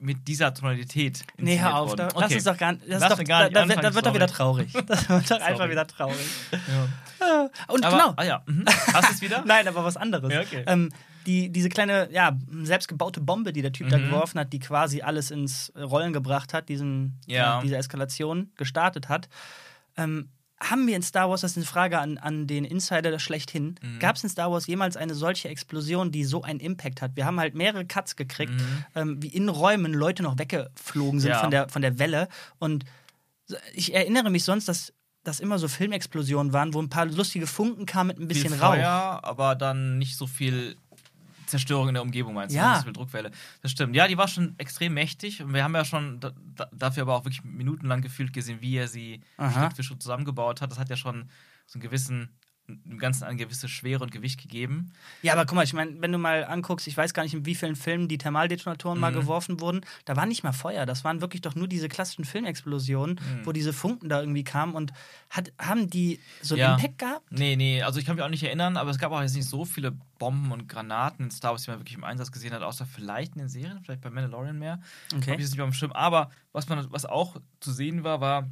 mit dieser Tonalität Nee, hör auf. Da, Okay. Lass uns doch gar nicht. Das Lass ist doch, gar da, nicht da, anfangen, da wird doch wieder traurig. Das wird doch einfach wieder traurig. Ja. Und Aber, genau. ah ja, mhm. hast du es wieder? Nein, aber was anderes. Ja, okay. ähm, die, diese kleine, ja, selbstgebaute Bombe, die der Typ da Mhm. geworfen hat, die quasi alles ins Rollen gebracht hat, diesen, Ja. diese Eskalation gestartet hat. Ähm, haben wir in Star Wars, das ist eine Frage an, an den Insider schlechthin, Mhm. gab es in Star Wars jemals eine solche Explosion, die so einen Impact hat? Wir haben halt mehrere Cuts gekriegt, Mhm. ähm, wie in Räumen Leute noch weggeflogen sind Ja. von, der, von der Welle. Und ich erinnere mich sonst, dass das immer so Filmexplosionen waren, wo ein paar lustige Funken kamen mit ein bisschen viel Rauch. Feuer, aber dann nicht so viel Zerstörung in der Umgebung, meinst du? Ja. So viel Druckwelle. Das stimmt. Ja, die war schon extrem mächtig und wir haben ja schon da, da, dafür aber auch wirklich minutenlang gefühlt gesehen, wie er sie Aha. Schritt für Schritt zusammengebaut hat. Das hat ja schon so einen gewissen, dem Ganzen eine gewisse Schwere und Gewicht gegeben. Ja, aber guck mal, ich meine, wenn du mal anguckst, ich weiß gar nicht, in wie vielen Filmen die Thermaldetonatoren mal Mhm. geworfen wurden, da war nicht mal Feuer. Das waren wirklich doch nur diese klassischen Filmexplosionen, Mhm. wo diese Funken da irgendwie kamen und hat, haben die so einen Ja. Impact gehabt? Nee, nee, also ich kann mich auch nicht erinnern, aber es gab auch jetzt nicht so viele Bomben und Granaten in Star Wars, die man wirklich im Einsatz gesehen hat, außer vielleicht in den Serien, vielleicht bei Mandalorian mehr. Okay. Habe ich es nicht mehr am Schirm. Aber was, man, was auch zu sehen war, war,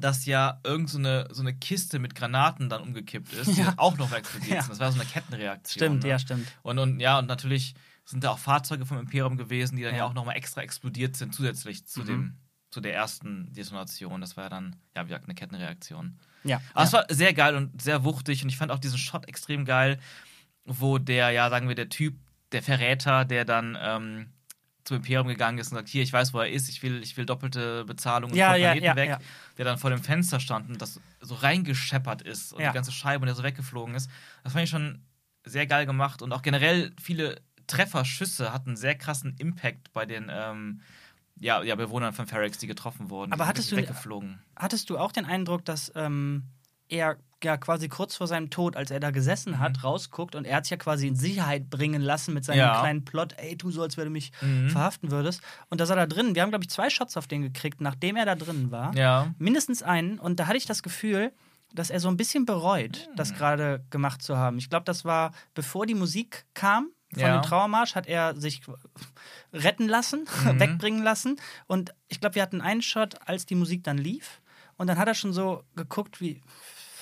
dass ja irgend so eine, so eine Kiste mit Granaten dann umgekippt ist, die Ja. dann auch noch explodiert Ja. sind. Das war so eine Kettenreaktion. Stimmt, ne? ja, stimmt. Und, und ja, und natürlich sind da auch Fahrzeuge vom Imperium gewesen, die dann ja, Ja. auch nochmal extra explodiert sind, zusätzlich zu, Mhm. dem, zu der ersten Detonation. Das war ja dann, ja, wie gesagt, eine Kettenreaktion. Ja. Aber es war sehr geil und sehr wuchtig und ich fand auch diesen Shot extrem geil, wo der, ja, sagen wir, der Typ, der Verräter, der dann ähm, zum Imperium gegangen ist und sagt, hier, ich weiß, wo er ist, ich will, ich will doppelte Bezahlung und Ja, vom ja, Planeten ja, weg, ja. der dann vor dem Fenster stand und das so reingescheppert ist und Ja. die ganze Scheibe und der so weggeflogen ist. Das fand ich schon sehr geil gemacht und auch generell viele Trefferschüsse hatten sehr krassen Impact bei den ähm, ja, ja, Bewohnern von Ferrex, die getroffen wurden. Aber hattest du- weggeflogen? Hattest du auch den Eindruck, dass ähm, er ja quasi kurz vor seinem Tod, als er da gesessen hat, rausguckt und er hat sich ja quasi in Sicherheit bringen lassen mit seinem Mhm. Ja. kleinen Plot, ey, tu so, als wenn du mich Mhm. verhaften würdest. Und da sah er drin, wir haben, glaube ich, zwei Shots auf den gekriegt, nachdem er da drin war. Ja. Mindestens einen. Und da hatte ich das Gefühl, dass er so ein bisschen bereut, das Hm. gerade gemacht zu haben. Ich glaube, das war, bevor die Musik kam von Ja. dem Trauermarsch, hat er sich retten lassen, Mhm. wegbringen lassen. Und ich glaube, wir hatten einen Shot, als die Musik dann lief. Und dann hat er schon so geguckt, wie,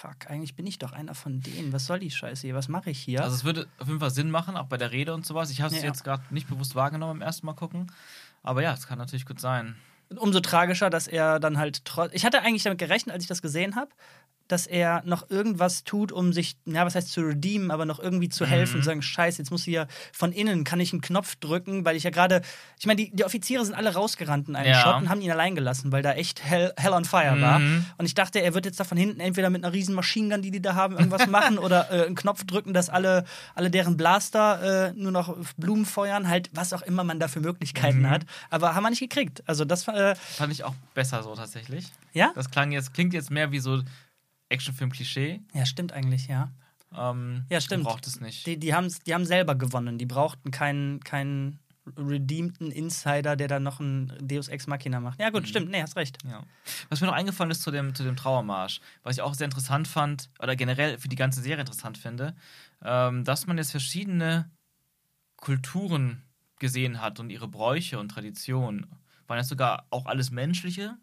fuck, eigentlich bin ich doch einer von denen. Was soll die Scheiße hier? Was mache ich hier? Also es würde auf jeden Fall Sinn machen, auch bei der Rede und sowas. Ich habe es Ja. jetzt gerade nicht bewusst wahrgenommen beim ersten Mal gucken. Aber ja, es kann natürlich gut sein. umso tragischer, dass er dann halt trotz. Ich hatte eigentlich damit gerechnet, als ich das gesehen habe. Dass er noch irgendwas tut, um sich, ja, was heißt zu redeemen, aber noch irgendwie zu helfen, Mhm. sagen, scheiße, jetzt muss hier von innen, kann ich einen Knopf drücken, weil ich ja gerade, ich meine, die, die Offiziere sind alle rausgerannt in einen Ja. Shot und haben ihn allein gelassen, weil da echt hell, hell on fire war. Mhm. Und ich dachte, er wird jetzt da von hinten entweder mit einer riesen Machine Gun, die die da haben, irgendwas machen oder äh, einen Knopf drücken, dass alle, alle deren Blaster äh, nur noch Blumen feuern, halt was auch immer man da für Möglichkeiten Mhm. hat. Aber haben wir nicht gekriegt. Also das war, äh, Fand ich auch besser so tatsächlich. ja? Das klang jetzt, klingt jetzt mehr wie so Actionfilm-Klischee. Ja, stimmt eigentlich, ja. Ähm, Ja, stimmt. Braucht es nicht. Die, die, haben's, die haben selber gewonnen. Die brauchten keinen, keinen redeemten Insider, der dann noch ein Deus Ex Machina macht. Ja, gut, Mhm. stimmt. Nee, hast recht. Ja. Was mir noch eingefallen ist zu dem, zu dem Trauermarsch, was ich auch sehr interessant fand, oder generell für die ganze Serie interessant finde, ähm, dass man jetzt verschiedene Kulturen gesehen hat und ihre Bräuche und Traditionen. Waren jetzt sogar auch alles menschliche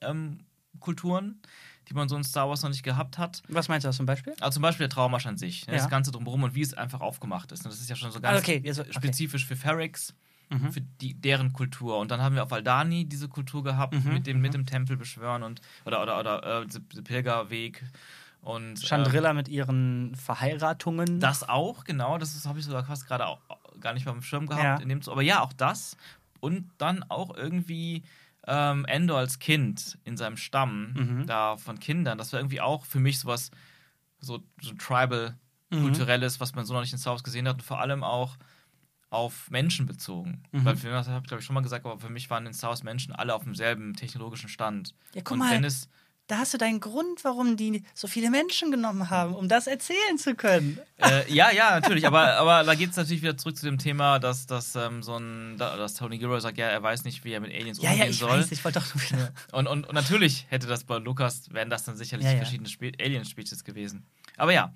ähm, Kulturen, die man so in Star Wars noch nicht gehabt hat. Was meinst du da zum Beispiel? Also zum Beispiel der Trauermarsch an sich, ne? Ja. das Ganze drumherum und wie es einfach aufgemacht ist. Und das ist ja schon so Ah, ganz okay, jetzt, okay. spezifisch für Ferrix, Mhm. für die, deren Kultur. Und dann haben wir auf Aldani diese Kultur gehabt, Mhm, mit, dem, mit dem Tempel beschwören und oder oder oder äh, der Pilgerweg und Chandrilla mit ihren Verheiratungen. das auch, genau, das habe ich sogar fast gerade auch gar nicht mal im Schirm gehabt. Ja. In dem, aber ja, auch das. Und dann auch irgendwie ähm, Endor als Kind in seinem Stamm, Mhm. da von Kindern, das war irgendwie auch für mich sowas, so, so tribal, Mhm. kulturelles, was man so noch nicht in Star Wars gesehen hat und vor allem auch auf Menschen bezogen. Mhm. Weil für mich, das habe ich glaube ich schon mal gesagt, aber für mich waren in Star Wars Menschen alle auf demselben technologischen Stand. Ja, guck und mal. wenn es da hast du deinen Grund, warum die so viele Menschen genommen haben, um das erzählen zu können. Äh, ja, ja, natürlich, aber, aber da geht es natürlich wieder zurück zu dem Thema, dass, dass ähm, so ein, da- dass Tony Gilroy sagt, ja, er weiß nicht, wie er mit Aliens Ja, umgehen ja, ich soll. weiß, ich wollte doch nur wieder. Und, und, und natürlich hätte das bei Lukas, wären das dann sicherlich Ja, ja. verschiedene Spe Alien-Spezies gewesen. Aber ja,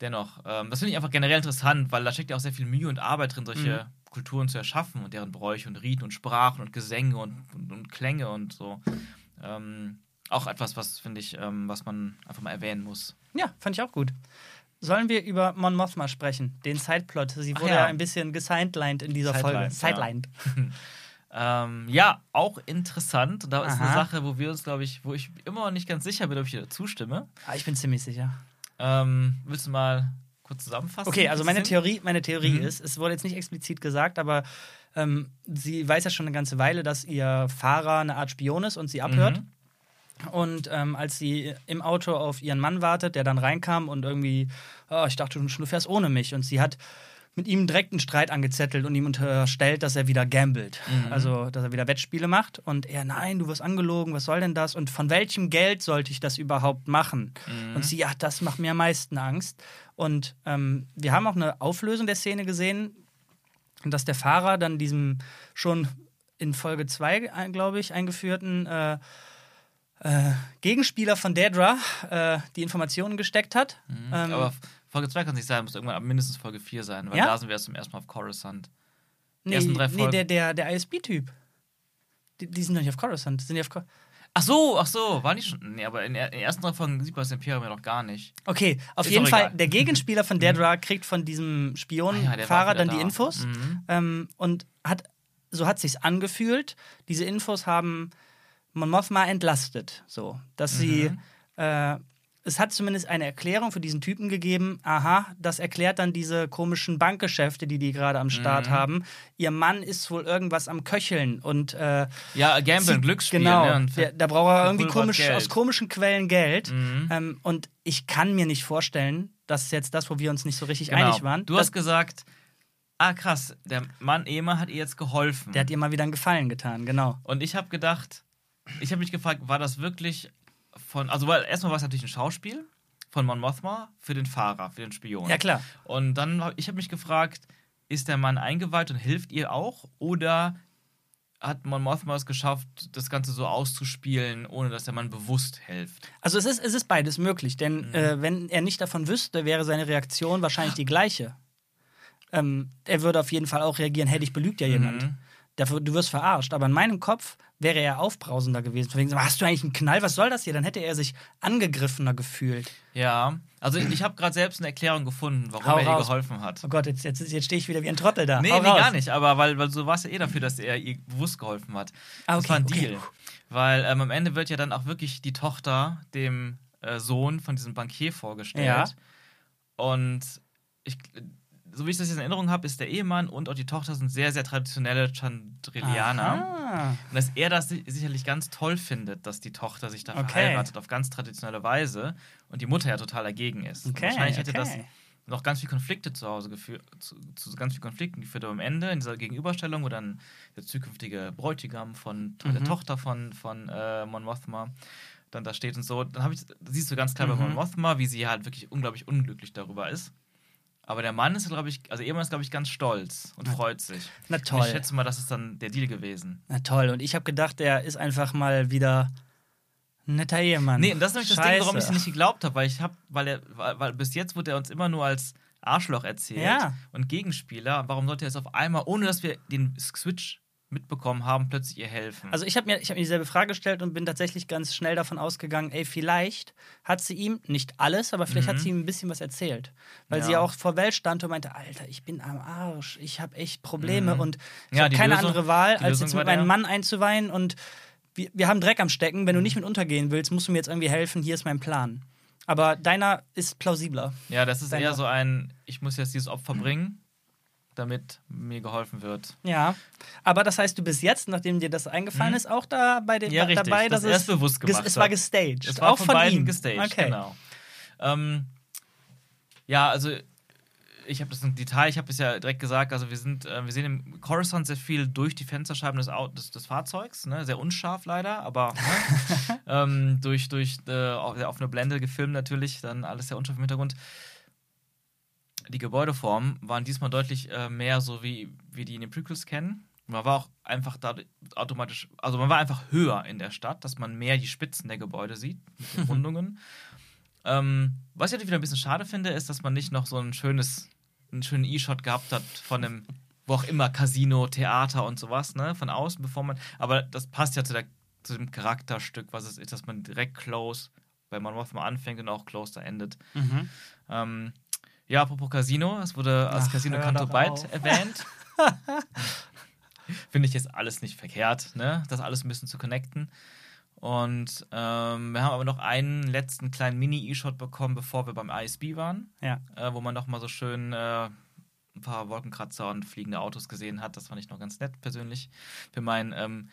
dennoch, ähm, das finde ich einfach generell interessant, weil da steckt ja auch sehr viel Mühe und Arbeit drin, solche Mhm. Kulturen zu erschaffen und deren Bräuche und Riten und Sprachen und Gesänge und, und, und Klänge und so. Ähm, auch etwas, was finde ich, ähm, was man einfach mal erwähnen muss. Ja, fand ich auch gut. Sollen wir über Mon Mothma sprechen? Den Sideplot. Sie wurde ja. ja. ein bisschen gesidelined in dieser Folge. Sidelined, ja. Sidelined. Ähm, ja, auch interessant. Da ist eine Aha. Sache, wo wir uns, glaube ich, wo ich immer noch nicht ganz sicher bin, ob ich dir zustimme. Ah, ich bin ziemlich sicher. Ähm, willst du mal kurz zusammenfassen? Okay, also meine? Theorie, meine Theorie Mhm. ist, es wurde jetzt nicht explizit gesagt, aber ähm, sie weiß ja schon eine ganze Weile, dass ihr Fahrer eine Art Spion ist und sie abhört. Mhm. Und ähm, als sie im Auto auf ihren Mann wartet, der dann reinkam und irgendwie, oh, ich dachte schon, du fährst ohne mich. Und sie hat mit ihm direkt einen Streit angezettelt und ihm unterstellt, dass er wieder gambelt. Mhm. Also, dass er wieder Wettspiele macht. Und er, nein, du wirst angelogen, was soll denn das? Und von welchem Geld sollte ich das überhaupt machen? Mhm. Und sie, ja, das macht mir am meisten Angst. Und ähm, wir haben auch eine Auflösung der Szene gesehen, dass der Fahrer dann diesem schon in Folge 2, glaube ich, eingeführten äh, äh, Gegenspieler von Daedra äh, die Informationen gesteckt hat. Mhm. Ähm, Aber Folge 2 kann es nicht sein, muss irgendwann ab mindestens Folge 4 sein, weil Ja? da sind wir erst zum ersten Mal auf Coruscant. nee, ersten drei nee, Folgen. der, der, der ISB-Typ. Die, die sind doch nicht auf Coruscant. Sind die auf Cor Ach so, ach so, waren die schon? Nee, aber in, den ersten drei Folgen sieht man das Imperium ja noch gar nicht. okay, auf Ist jeden Fall, egal. Mhm. der Gegenspieler von Daedra kriegt von diesem Ah ja, Spionenfahrer war dann wieder die da. Infos. Mhm. Ähm, und hat, so hat sich's angefühlt. Diese Infos haben Mon Mothma entlastet, so, dass sie, Mhm. äh, es hat zumindest eine Erklärung für diesen Typen gegeben. Aha, das erklärt dann diese komischen Bankgeschäfte, die die gerade am Start Mhm. haben. Ihr Mann ist wohl irgendwas am Köcheln und äh, Ja, Gamblen, sie- Glücksspiel. Genau, Ne? Der, da braucht er irgendwie komisch, aus komischen Quellen Geld. Mhm. Ähm, und ich kann mir nicht vorstellen, das ist jetzt das, wo wir uns nicht so richtig Genau. einig waren. Du hast gesagt, ah krass, der Mann Ehemann hat ihr jetzt geholfen. der hat ihr mal wieder einen Gefallen getan, genau. Und ich habe gedacht, ich habe mich gefragt, war das wirklich von, also weil erstmal war es natürlich ein Schauspiel von Mon Mothma für den Fahrer, für den Spion. Ja, klar. Und dann hab, ich habe mich gefragt, ist der Mann eingeweiht und hilft ihr auch oder hat Mon Mothma es geschafft, das Ganze so auszuspielen, ohne dass der Mann bewusst hilft? Also es ist, es ist beides möglich, denn Mhm. äh, wenn er nicht davon wüsste, wäre seine Reaktion wahrscheinlich die gleiche. Ähm, er würde auf jeden Fall auch reagieren, hey, dich belügt ja jemand. Mhm. Dafür, du wirst verarscht. Aber in meinem Kopf wäre er aufbrausender gewesen. Von wegen, so, hast du eigentlich einen Knall? Was soll das hier? Dann hätte er sich angegriffener gefühlt. Ja, also ich habe gerade selbst eine Erklärung gefunden, warum Hau er ihr raus. geholfen hat. Oh Gott, jetzt, jetzt, jetzt stehe ich wieder wie ein Trottel da. Nee, Hau nee, raus. gar nicht. Aber weil, weil so war es ja eh dafür, dass er ihr bewusst geholfen hat. Ah, Das okay, war ein okay. Deal. Weil ähm, am Ende wird ja dann auch wirklich die Tochter dem äh, Sohn von diesem Bankier vorgestellt. Ja. Und ich, so wie ich das jetzt in Erinnerung habe, ist der Ehemann und auch die Tochter sind sehr, sehr traditionelle Chandrilianer. Und dass er das si- sicherlich ganz toll findet, dass die Tochter sich da Okay. verheiratet auf ganz traditionelle Weise und die Mutter ja total dagegen ist. Und Okay, wahrscheinlich hätte okay. das noch ganz viele Konflikte zu Hause geführt, zu, zu ganz vielen Konflikten geführt. Aber am Ende, in dieser Gegenüberstellung, wo dann der zukünftige Bräutigam von der Mhm. Tochter von, von äh, Mon Mothma dann da steht und so, dann ich, siehst du ganz klar bei Mhm. Mon Mothma, wie sie halt wirklich unglaublich unglücklich darüber ist. Aber der Mann ist, glaube ich, also Ehemann ist, glaube ich, ganz stolz und freut sich. Na Und toll. ich schätze mal, das ist dann der Deal gewesen. Na toll. Und ich habe gedacht, er ist einfach mal wieder ein netter Ehemann. Nee, und das ist nämlich das Ding, warum ich es Scheiße. nicht geglaubt habe, weil ich habe, weil er, weil, weil bis jetzt wurde er uns immer nur als Arschloch erzählt Ja. und Gegenspieler. Warum sollte er jetzt auf einmal, ohne dass wir den Switch mitbekommen haben, plötzlich ihr helfen? Also ich habe mir, ich hab mir dieselbe Frage gestellt und bin tatsächlich ganz schnell davon ausgegangen, ey, vielleicht hat sie ihm, nicht alles, aber vielleicht hat Mhm. sie ihm ein bisschen was erzählt. Weil Ja. sie ja auch vor Welt stand und meinte, Alter, ich bin am Arsch, ich habe echt Probleme Mhm. und ich Ja, habe keine Lösung- andere Wahl, als jetzt mit meinem Mann einzuweihen und wir, wir haben Dreck am Stecken, wenn du nicht mit untergehen willst, musst du mir jetzt irgendwie helfen, hier ist mein Plan. Aber deiner ist plausibler. ja, das ist Deine- eher so ein, ich muss jetzt dieses Opfer bringen, damit mir geholfen wird. Ja, aber das heißt, du bist jetzt, nachdem dir das eingefallen ist, auch da bei Mhm. Ja, richtig, dabei, dass er es bewusst gemacht Es war gestaged. Es war auch von, von beiden ihm. gestaged, okay. genau. Ähm, ja, also ich habe das im Detail, ich habe es ja direkt gesagt, also wir sind, äh, wir sehen im Coruscant sehr viel durch die Fensterscheiben des, Au des, des Fahrzeugs, ne? sehr unscharf leider, aber ne? ähm, durch, durch äh, auf- sehr offene Blende gefilmt natürlich, dann alles sehr unscharf im Hintergrund. Die Gebäudeformen waren diesmal deutlich äh, mehr so, wie wir die in den Prequels kennen. Man war auch einfach da automatisch, also man war einfach höher in der Stadt, dass man mehr die Spitzen der Gebäude sieht, mit den Rundungen. ähm, was ich natürlich wieder ein bisschen schade finde, ist, dass man nicht noch so ein schönes, einen schönen E-Shot gehabt hat von einem, wo auch immer, Casino, Theater und sowas, ne, von außen, bevor man, aber das passt ja zu, der, zu dem Charakterstück, was es ist, dass man direkt close bei Mon Mothma anfängt und auch close da endet. Mhm. Ähm, ja, apropos Casino, es wurde als Ach, Casino Canto auf. erwähnt. Finde ich jetzt alles nicht verkehrt, ne? Das alles ein bisschen zu connecten. Und ähm, wir haben aber noch einen letzten kleinen Mini-E-Shot bekommen, bevor wir beim ISB waren, Ja. äh, wo man noch mal so schön äh, ein paar Wolkenkratzer und fliegende Autos gesehen hat. Das fand ich noch ganz nett persönlich für meinen ähm,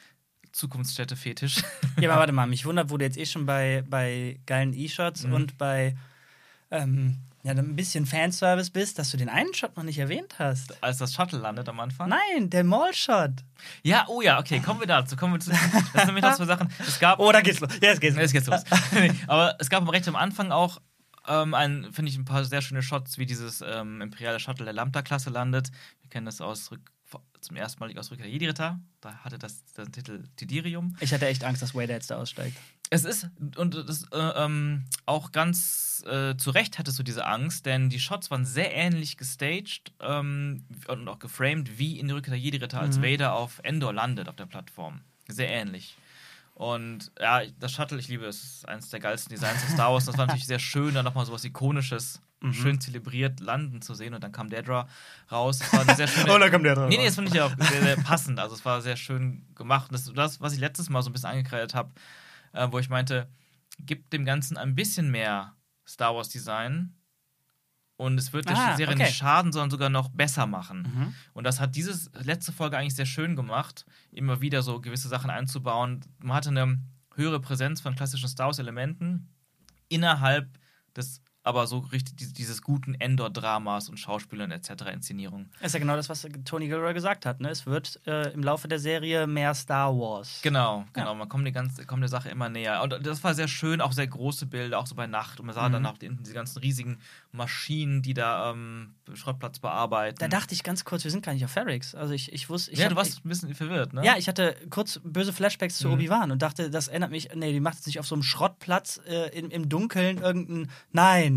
Zukunftsstätte-Fetisch. ja, aber warte mal, mich wundert, wo du jetzt eh schon bei, bei geilen E-Shots Mhm. und bei ähm, ja, ein bisschen Fanservice bist, dass du den einen Shot noch nicht erwähnt hast. Als das Shuttle landet am Anfang. Nein, der Mall-Shot. Ja, oh ja, okay, kommen wir dazu. Kommen wir zu. Das sind nämlich noch so Sachen. Es gab. Oh, da geht's los. Jetzt geht's los. Jetzt geht's los. Aber es gab recht am Anfang auch, ähm, finde ich, ein paar sehr schöne Shots, wie dieses ähm, imperiale Shuttle der Lambda-Klasse landet. Wir kennen das aus Rück, zum ersten Mal aus Rückkehr der Jedi-Ritter. Da hatte das den Titel Tidirium. Ich hatte echt Angst, dass Wader jetzt da aussteigt. Es ist, und das äh, ähm, auch ganz äh, zu Recht hattest du diese Angst, denn die Shots waren sehr ähnlich gestaged ähm, und auch geframed wie in die Rückkehr der Jedi-Ritter, als Mhm. Vader auf Endor landet auf der Plattform. Sehr ähnlich. Und ja, das Shuttle, ich liebe es, ist eines der geilsten Designs von Star Wars. Das war natürlich sehr schön, da nochmal sowas Ikonisches, Mhm. schön zelebriert landen zu sehen. Und dann kam Dedra raus. Es war eine sehr schöne. da kommt der dran. Nee, nee, das finde ich ja auch sehr, sehr passend. Also es war sehr schön gemacht. Das, das was ich letztes Mal so ein bisschen angekreidet habe, äh, wo ich meinte, gibt dem Ganzen ein bisschen mehr Star Wars Design. Und es wird der Ah, Serie okay. nicht schaden, sondern sogar noch besser machen. Mhm. Und das hat diese letzte Folge eigentlich sehr schön gemacht, immer wieder so gewisse Sachen einzubauen. Man hatte eine höhere Präsenz von klassischen Star Wars-Elementen innerhalb des aber so richtig dies- dieses guten Endor-Dramas und Schauspielern etc. Inszenierung. Ist ja genau das, was Tony Gilroy gesagt hat. Ne? Es wird äh, im Laufe der Serie mehr Star Wars. Genau, genau. Man kommt, die ganze, kommt der Sache immer näher. Und das war sehr schön, auch sehr große Bilder, auch so bei Nacht. Und man sah Mhm. dann auch die, diese ganzen riesigen Maschinen, die da ähm, Schrottplatz bearbeiten. Da dachte ich ganz kurz, wir sind gar nicht auf Ferrix. Also ich, ich wusste, ich ja, hab- du warst ein bisschen verwirrt, ne? Ja, ich hatte kurz böse Flashbacks zu Mhm. Obi-Wan und dachte, das erinnert mich, nee, die macht jetzt nicht auf so einem Schrottplatz äh, im, im Dunkeln irgendein, nein.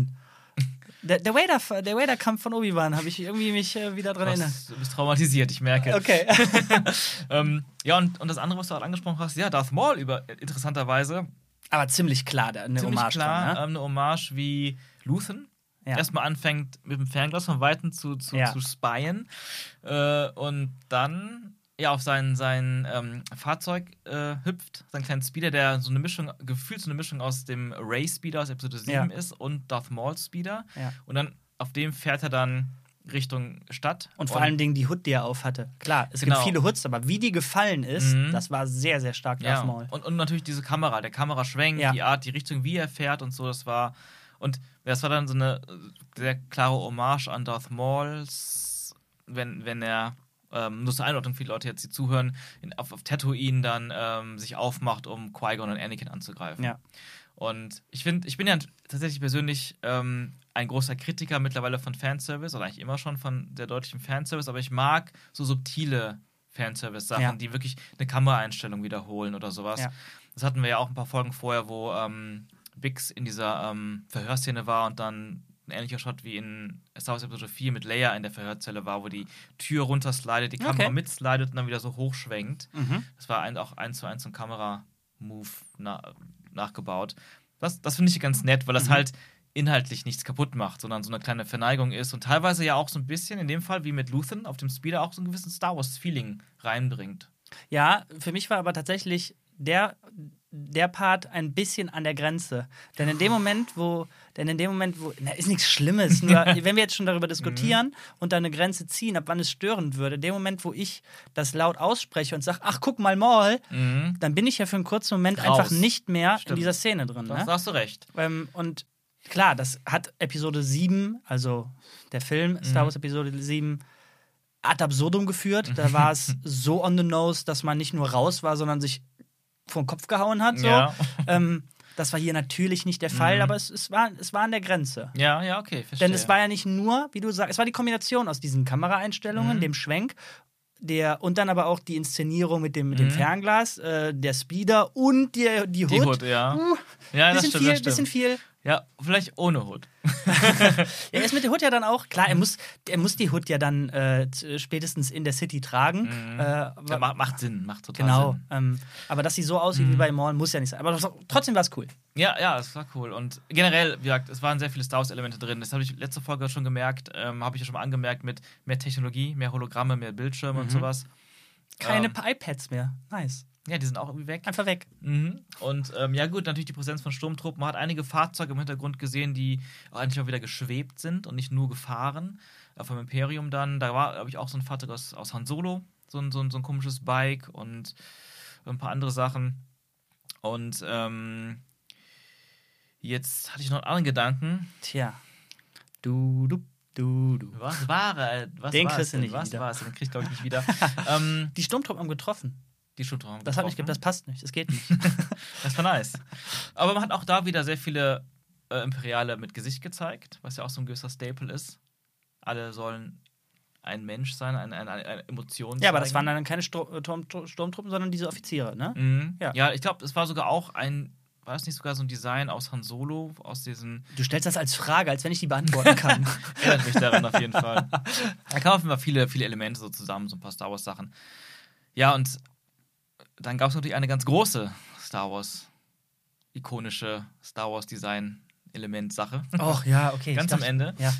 Der, der Vader- der Vader-Kampf von Obi-Wan habe ich irgendwie mich äh, wieder dran erinnert. du bist traumatisiert, ich merke. Okay. Ähm, ja, und, und das andere, was du auch angesprochen hast, ja, Darth Maul über, interessanterweise, Aber ziemlich klar, eine ziemlich Hommage klar, dran, ne? ähm, eine Hommage wie Luthen. Ja. Erstmal anfängt mit dem Fernglas von Weitem zu, zu, Ja. zu spyen. Äh, und dann ja auf sein, sein ähm, Fahrzeug äh, hüpft, sein kleinen Speeder, der so eine Mischung, gefühlt so eine Mischung aus dem Ray Speeder aus Episode 7 Ja. ist und Darth Maul Speeder. Ja. Und dann auf dem fährt er dann Richtung Stadt. Und vor allen Dingen die Hood, die er auf hatte. Klar, es Genau. gibt viele Hoods, aber wie die gefallen ist, Mhm. das war sehr, sehr stark ja, Darth Maul. und, und natürlich diese Kamera, der Kameraschwenk, Ja. die Art, die Richtung, wie er fährt und so, das war. Und das war dann so eine äh, sehr klare Hommage an Darth Mauls, wenn, wenn er, ähm, nur zur Einordnung, viele Leute jetzt, die zuhören, in, auf, auf Tatooine dann ähm, sich aufmacht, um Qui-Gon und Anakin anzugreifen. Ja. Und ich finde, ich bin ja tatsächlich persönlich ähm, ein großer Kritiker mittlerweile von Fanservice, oder eigentlich immer schon von sehr deutlichem Fanservice, aber ich mag so subtile Fanservice-Sachen, Ja. die wirklich eine Kameraeinstellung wiederholen oder sowas. Ja. Das hatten wir ja auch ein paar Folgen vorher, wo ähm, Bix in dieser ähm, Verhörszene war und dann ein ähnlicher Shot wie in Star Wars Episode 4 mit Leia in der Verhörzelle war, wo die Tür runterslidet, die Kamera Okay. mitslidet und dann wieder so hochschwenkt. Mhm. Das war ein, auch eins zu eins so ein Kamera-Move na, nachgebaut. Das, das finde ich ganz nett, weil das Mhm. halt inhaltlich nichts kaputt macht, sondern so eine kleine Verneigung ist und teilweise ja auch so ein bisschen, in dem Fall wie mit Luthen auf dem Speeder, auch so einen gewissen Star Wars-Feeling reinbringt. Ja, für mich war aber tatsächlich der, der Part ein bisschen an der Grenze. Denn in dem Moment, wo, denn in dem Moment, wo, na, ist nichts Schlimmes, nur wenn wir jetzt schon darüber diskutieren und da eine Grenze ziehen, ab wann es störend würde, in dem Moment, wo ich das laut ausspreche und sage, ach, guck mal, Maul, Mhm. dann bin ich ja für einen kurzen Moment Raus. einfach nicht mehr in Stimmt. dieser Szene drin. Ne? da hast du recht. Ähm, und klar, das hat Episode 7, also der Film Star Mhm. Wars Episode 7, ad absurdum geführt. Da war es so on the nose, dass man nicht nur raus war, sondern sich vor den Kopf gehauen hat. So. Ja. Ähm, das war hier natürlich nicht der Fall, Mhm. aber es, es, war, es war an der Grenze. Ja, ja, okay, verstehe. Denn es war ja nicht nur, wie du sagst, es war die Kombination aus diesen Kameraeinstellungen, Mhm. dem Schwenk, der, und dann aber auch die Inszenierung mit dem, mit dem Mhm. Fernglas, äh, der Speeder und die, die Hood. die Hood, ja. Uh, ja, das bisschen stimmt, viel, das bisschen stimmt. viel. Ja, vielleicht ohne Hood. Er ist mit der Hood ja dann auch, klar, er muss, er muss die Hood ja dann äh, spätestens in der City tragen. Mhm. Äh, Ja, macht, Sinn, macht total genau. Sinn. Ähm, aber dass sie so aussieht Mhm. wie bei Maul, muss ja nicht sein. Aber trotzdem war es cool. Ja, ja, es war cool. Und generell, wie gesagt, es waren sehr viele Star Wars-Elemente drin. Das habe ich letzte Folge schon gemerkt, ähm, habe ich ja schon mal angemerkt mit mehr Technologie, mehr Hologramme, mehr Bildschirme und Mhm. sowas. Keine Ähm, iPads mehr. Nice. Ja, die sind auch irgendwie weg. Einfach weg. Mhm. Und ähm, ja, gut, natürlich die Präsenz von Sturmtruppen. Man hat einige Fahrzeuge im Hintergrund gesehen, die auch eigentlich auch wieder geschwebt sind und nicht nur gefahren. Äh, vom Imperium dann. Da war, glaube ich, auch so ein Fahrzeug aus, aus Han Solo, so ein, so, ein, so ein komisches Bike und ein paar andere Sachen. Und ähm, jetzt hatte ich noch einen anderen Gedanken. Tja. Du, du, du, du. Was war äh, was Den kriegst du nicht Was wieder. war es? Den krieg ich, glaube ich, nicht wieder. ähm, Die Sturmtruppen haben getroffen. Die Schutzraum. Das hat nicht, das passt nicht. Das geht nicht. Das war nice. Aber man hat auch da wieder sehr viele äh, Imperiale mit Gesicht gezeigt, was ja auch so ein gewisser Staple ist. Alle sollen ein Mensch sein, eine, eine, eine Emotion ja, aber das waren dann keine Stur Turm Sturmtruppen, sondern diese Offiziere, ne? Mhm. Ja. Ja. ich glaube, es war sogar auch ein, war es nicht sogar so ein Design aus Han Solo, aus diesen, Du stellst das als Frage, als wenn ich die beantworten kann. erinnert mich daran auf jeden Fall. Da kamen auf jeden Fall viele, viele Elemente so zusammen, so ein paar Star Wars Sachen. Ja, und dann gab es natürlich eine ganz große Star Wars, ikonische Star Wars Design Element Sache. Och, ja, okay. Ganz am dachte- Ende. Ja.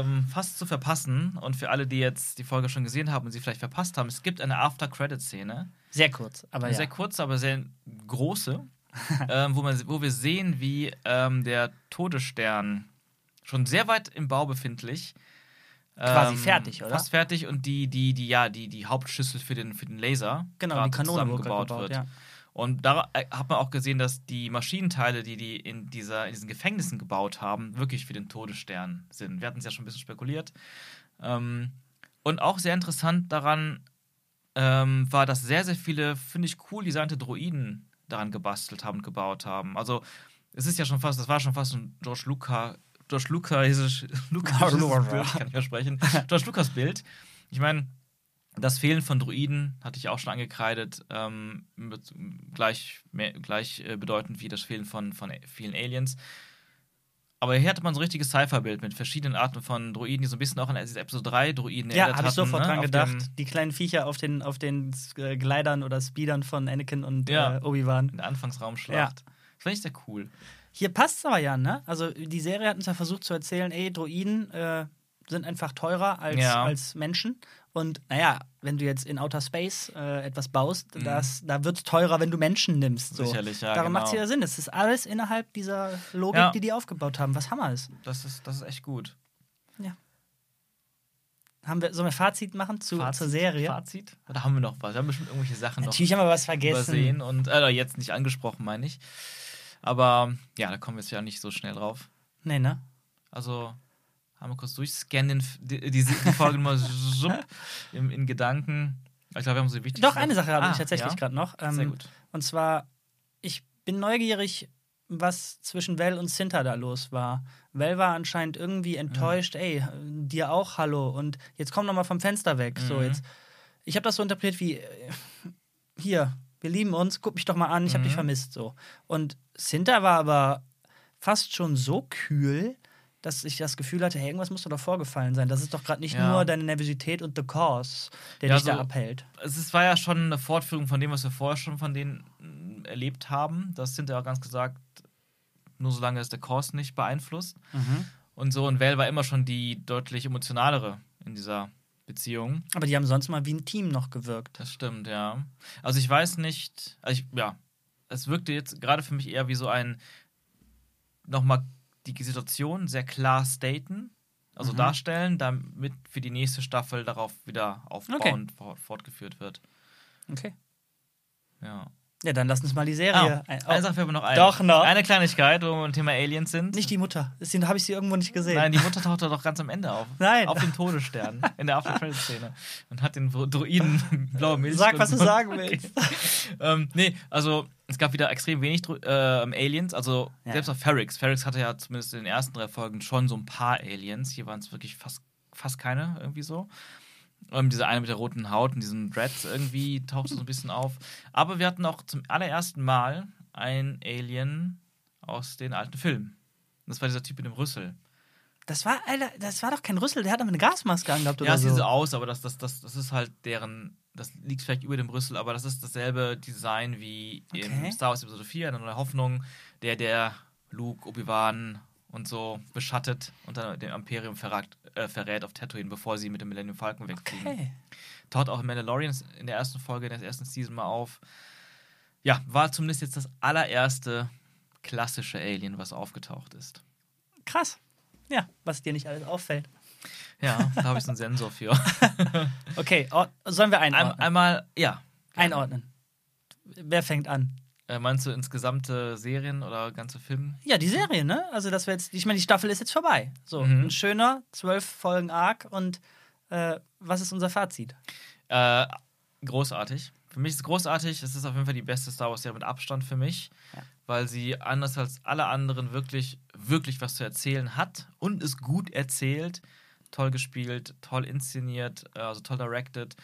Ähm, fast zu verpassen. Und für alle, die jetzt die Folge schon gesehen haben und sie vielleicht verpasst haben, es gibt eine After-Credit-Szene. Sehr kurz, aber Eine ja. sehr kurze, aber sehr große, ähm, wo, man, wo wir sehen, wie ähm, der Todesstern schon sehr weit im Bau befindlich. Quasi ähm, fertig, oder? Fast fertig und die, die, die, ja, die, die Hauptschüssel für den, für den Laser Genau, die Kanone zusammengebaut gebaut, wird. ja. Und da äh, hat man auch gesehen, dass die Maschinenteile, die die in, dieser, in diesen Gefängnissen gebaut haben, wirklich für den Todesstern sind. Wir hatten es ja schon ein bisschen spekuliert. Ähm, und auch sehr interessant daran ähm, war, dass sehr, sehr viele, finde ich, cool designte Droiden daran gebastelt haben und gebaut haben. Also, es ist ja schon fast, das war schon fast ein George Lucas, George Lucas, Lucas Bild, kann ich ja sprechen. George Lucas Bild. Ich meine, das Fehlen von Druiden hatte ich auch schon angekreidet, ähm, gleich, mehr, gleich äh, bedeutend wie das Fehlen von, von vielen Aliens. Aber hier hatte man so ein richtiges Cypher-Bild mit verschiedenen Arten von Druiden, die so ein bisschen auch an Episode 3 Druiden Ja, erinnert habe ich hatten, sofort ne? dran gedacht. Die kleinen Viecher auf den, auf den äh, Gleitern oder Speedern von Anakin und Ja. äh, Obi-Wan. in der Anfangsraumschlacht. Das fand ich sehr cool. Hier passt es aber ja, ne? Also die Serie hat uns ja versucht zu erzählen, ey, Droiden, äh, sind einfach teurer als, Ja. als Menschen. Und naja, wenn du jetzt in Outer Space äh, etwas baust, Mhm. das, da wird es teurer, wenn du Menschen nimmst. So. Sicherlich, ja, Darum macht es genau. ja Sinn. Es ist alles innerhalb dieser Logik, Ja. die die aufgebaut haben. Was Hammer ist. Das ist, das ist echt gut. Haben wir, sollen wir Fazit machen zu, zur Serie? Fazit? Oder haben wir noch was? Wir haben bestimmt irgendwelche Sachen Natürlich haben wir was noch vergessen. übersehen und äh, jetzt nicht angesprochen, meine ich. Aber ja, da kommen wir jetzt ja nicht so schnell drauf. Nee, ne? Also haben wir kurz durchscannen, die, die, Folge mal im, in Gedanken. Ich glaube, wir haben so wichtig. Doch, eine Sache habe ich Ah, tatsächlich ja? gerade noch. Ähm, Sehr gut. Und zwar, ich bin neugierig, was zwischen Vel und Sinta da los war. Vel war anscheinend irgendwie enttäuscht, ey, dir auch Hallo und jetzt komm doch mal vom Fenster weg. So, Mhm. jetzt. Ich habe das so interpretiert wie, äh, hier, wir lieben uns, guck mich doch mal an, ich habe Mhm. dich vermisst. So. Und Sinta war aber fast schon so kühl, dass ich das Gefühl hatte, hey, irgendwas muss doch da vorgefallen sein. Das ist doch gerade nicht Ja. nur deine Nervosität und the cause, der Ja, dich da so- abhält. Es ist- war ja schon eine Fortführung von dem, was wir vorher schon von denen mm, erlebt haben. Das sind ja auch ganz gesagt, nur solange es der Kurs nicht beeinflusst. Mhm. Und so, und Val war immer schon die deutlich emotionalere in dieser Beziehung. Aber die haben sonst mal wie ein Team noch gewirkt. Das stimmt, ja. Also ich weiß nicht, also ich, ja, es wirkte jetzt gerade für mich eher wie so ein nochmal die Situation sehr klar staten, also Mhm. darstellen, damit für die nächste Staffel darauf wieder aufbauend fort- fortgeführt wird. Okay. Ja. Ja, dann lass uns mal die Serie. ein- eine oh, Sache fällt mir noch ein. Doch noch. Eine Kleinigkeit, wo wir beim Thema Aliens sind. nicht die Mutter. Da habe ich sie irgendwo nicht gesehen. Nein, die Mutter taucht doch ganz am Ende auf. Nein. Auf dem Todesstern. In der After-Credit-Szene. Und hat den Druiden blaue Milch. Sag, was du sagen willst. ähm, nee, also es gab wieder extrem wenig äh, Aliens. Also Ja. selbst auf Ferrix. Ferrix hatte ja zumindest in den ersten drei Folgen schon so ein paar Aliens. Hier waren es wirklich fast, fast keine, irgendwie so. Ähm, diese eine mit der roten Haut und diesen Dreads irgendwie tauchte so ein bisschen auf. Aber wir hatten auch zum allerersten Mal ein Alien aus den alten Filmen. Das war dieser Typ mit dem Rüssel. Das war, Alter, das war doch kein Rüssel, der hat doch eine Gasmaske angehabt Ja, oder es so. sieht so aus, aber das, das, das, das ist halt deren. Das liegt vielleicht über dem Rüssel, aber das ist dasselbe Design wie Okay. im Star Wars Episode 4, eine neue Hoffnung, der der Luke, Obi-Wan und so beschattet und dann dem Imperium verrat, äh, verrät auf Tatooine, bevor sie mit dem Millennium Falcon wegfliegen. Okay. Taucht auch in Mandalorian in der ersten Folge, in der ersten Season mal auf. Ja, war zumindest jetzt das allererste klassische Alien, was aufgetaucht ist. Krass. Ja, was dir nicht alles auffällt. Ja, da habe ich so einen Sensor für. Okay, sollen wir Ein, einordnen? einmal, ja. einordnen. Wer fängt an? Äh, meinst du insgesamte Serien oder ganze Filme? Ja, die Serie, ne? Also, das wäre jetzt, ich meine, die Staffel ist jetzt vorbei. So, Mhm. ein schöner, zwölf Folgen Arc und äh, was ist unser Fazit? Äh, großartig. Für mich ist es großartig. Es ist auf jeden Fall die beste Star Wars-Serie mit Abstand für mich, Ja. weil sie anders als alle anderen wirklich, wirklich was zu erzählen hat und es gut erzählt. Toll gespielt, toll inszeniert, äh, also toll directed.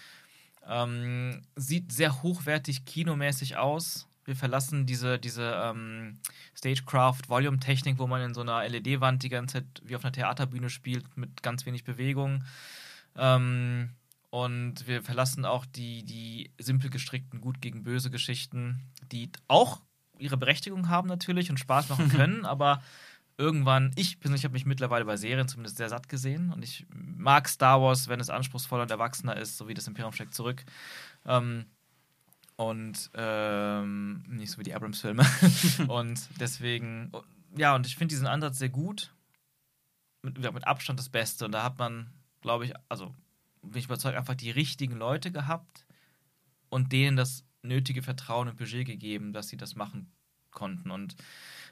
Ähm, sieht sehr hochwertig kinomäßig aus. Wir verlassen diese, diese ähm, Stagecraft-Volume-Technik, wo man in so einer LED-Wand die ganze Zeit wie auf einer Theaterbühne spielt mit ganz wenig Bewegung. Ähm, und wir verlassen auch die, die simpel gestrickten Gut gegen Böse Geschichten, die auch ihre Berechtigung haben natürlich und Spaß machen können, aber irgendwann, ich persönlich habe mich mittlerweile bei Serien zumindest sehr satt gesehen und ich mag Star Wars, wenn es anspruchsvoller und erwachsener ist, so wie das Imperium schlägt zurück. Ähm, und ähm, nicht so wie die Abrams-Filme. und deswegen, ja, und ich finde diesen Ansatz sehr gut. Mit, mit Abstand das Beste. Und da hat man, glaube ich, also bin ich überzeugt, einfach die richtigen Leute gehabt und denen das nötige Vertrauen und Budget gegeben, dass sie das machen konnten. Und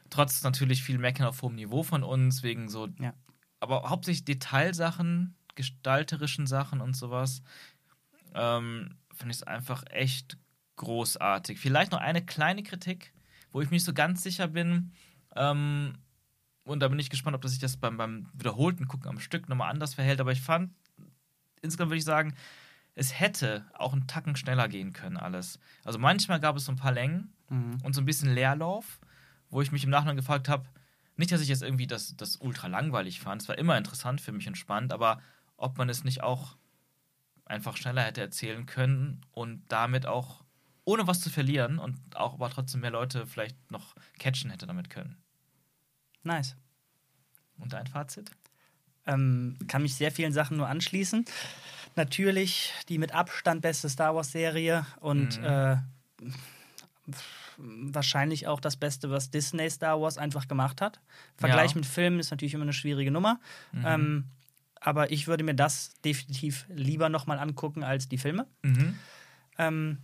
trotz natürlich viel Meckern auf hohem Niveau von uns, wegen so, Ja. aber hauptsächlich Detailsachen, gestalterischen Sachen und sowas, ähm, finde ich es einfach echt großartig. Vielleicht noch eine kleine Kritik, wo ich mich so ganz sicher bin, ähm, und da bin ich gespannt, ob das sich das beim, beim wiederholten Gucken am Stück nochmal anders verhält, aber ich fand, insgesamt würde ich sagen, es hätte auch einen Tacken schneller gehen können, alles. Also manchmal gab es so ein paar Längen Mhm. und so ein bisschen Leerlauf, wo ich mich im Nachhinein gefragt habe, nicht, dass ich jetzt irgendwie das, das ultra langweilig fand, es war immer interessant für mich und spannend, aber ob man es nicht auch einfach schneller hätte erzählen können und damit auch ohne was zu verlieren und auch aber trotzdem mehr Leute vielleicht noch catchen hätte damit können. Nice. Und dein Fazit? Ähm, kann mich sehr vielen Sachen nur anschließen. Natürlich die mit Abstand beste Star Wars-Serie und Mhm. äh, wahrscheinlich auch das Beste, was Disney Star Wars einfach gemacht hat. Vergleich Ja. mit Filmen ist natürlich immer eine schwierige Nummer. Mhm. Ähm, aber ich würde mir das definitiv lieber nochmal angucken als die Filme. Mhm. Ähm,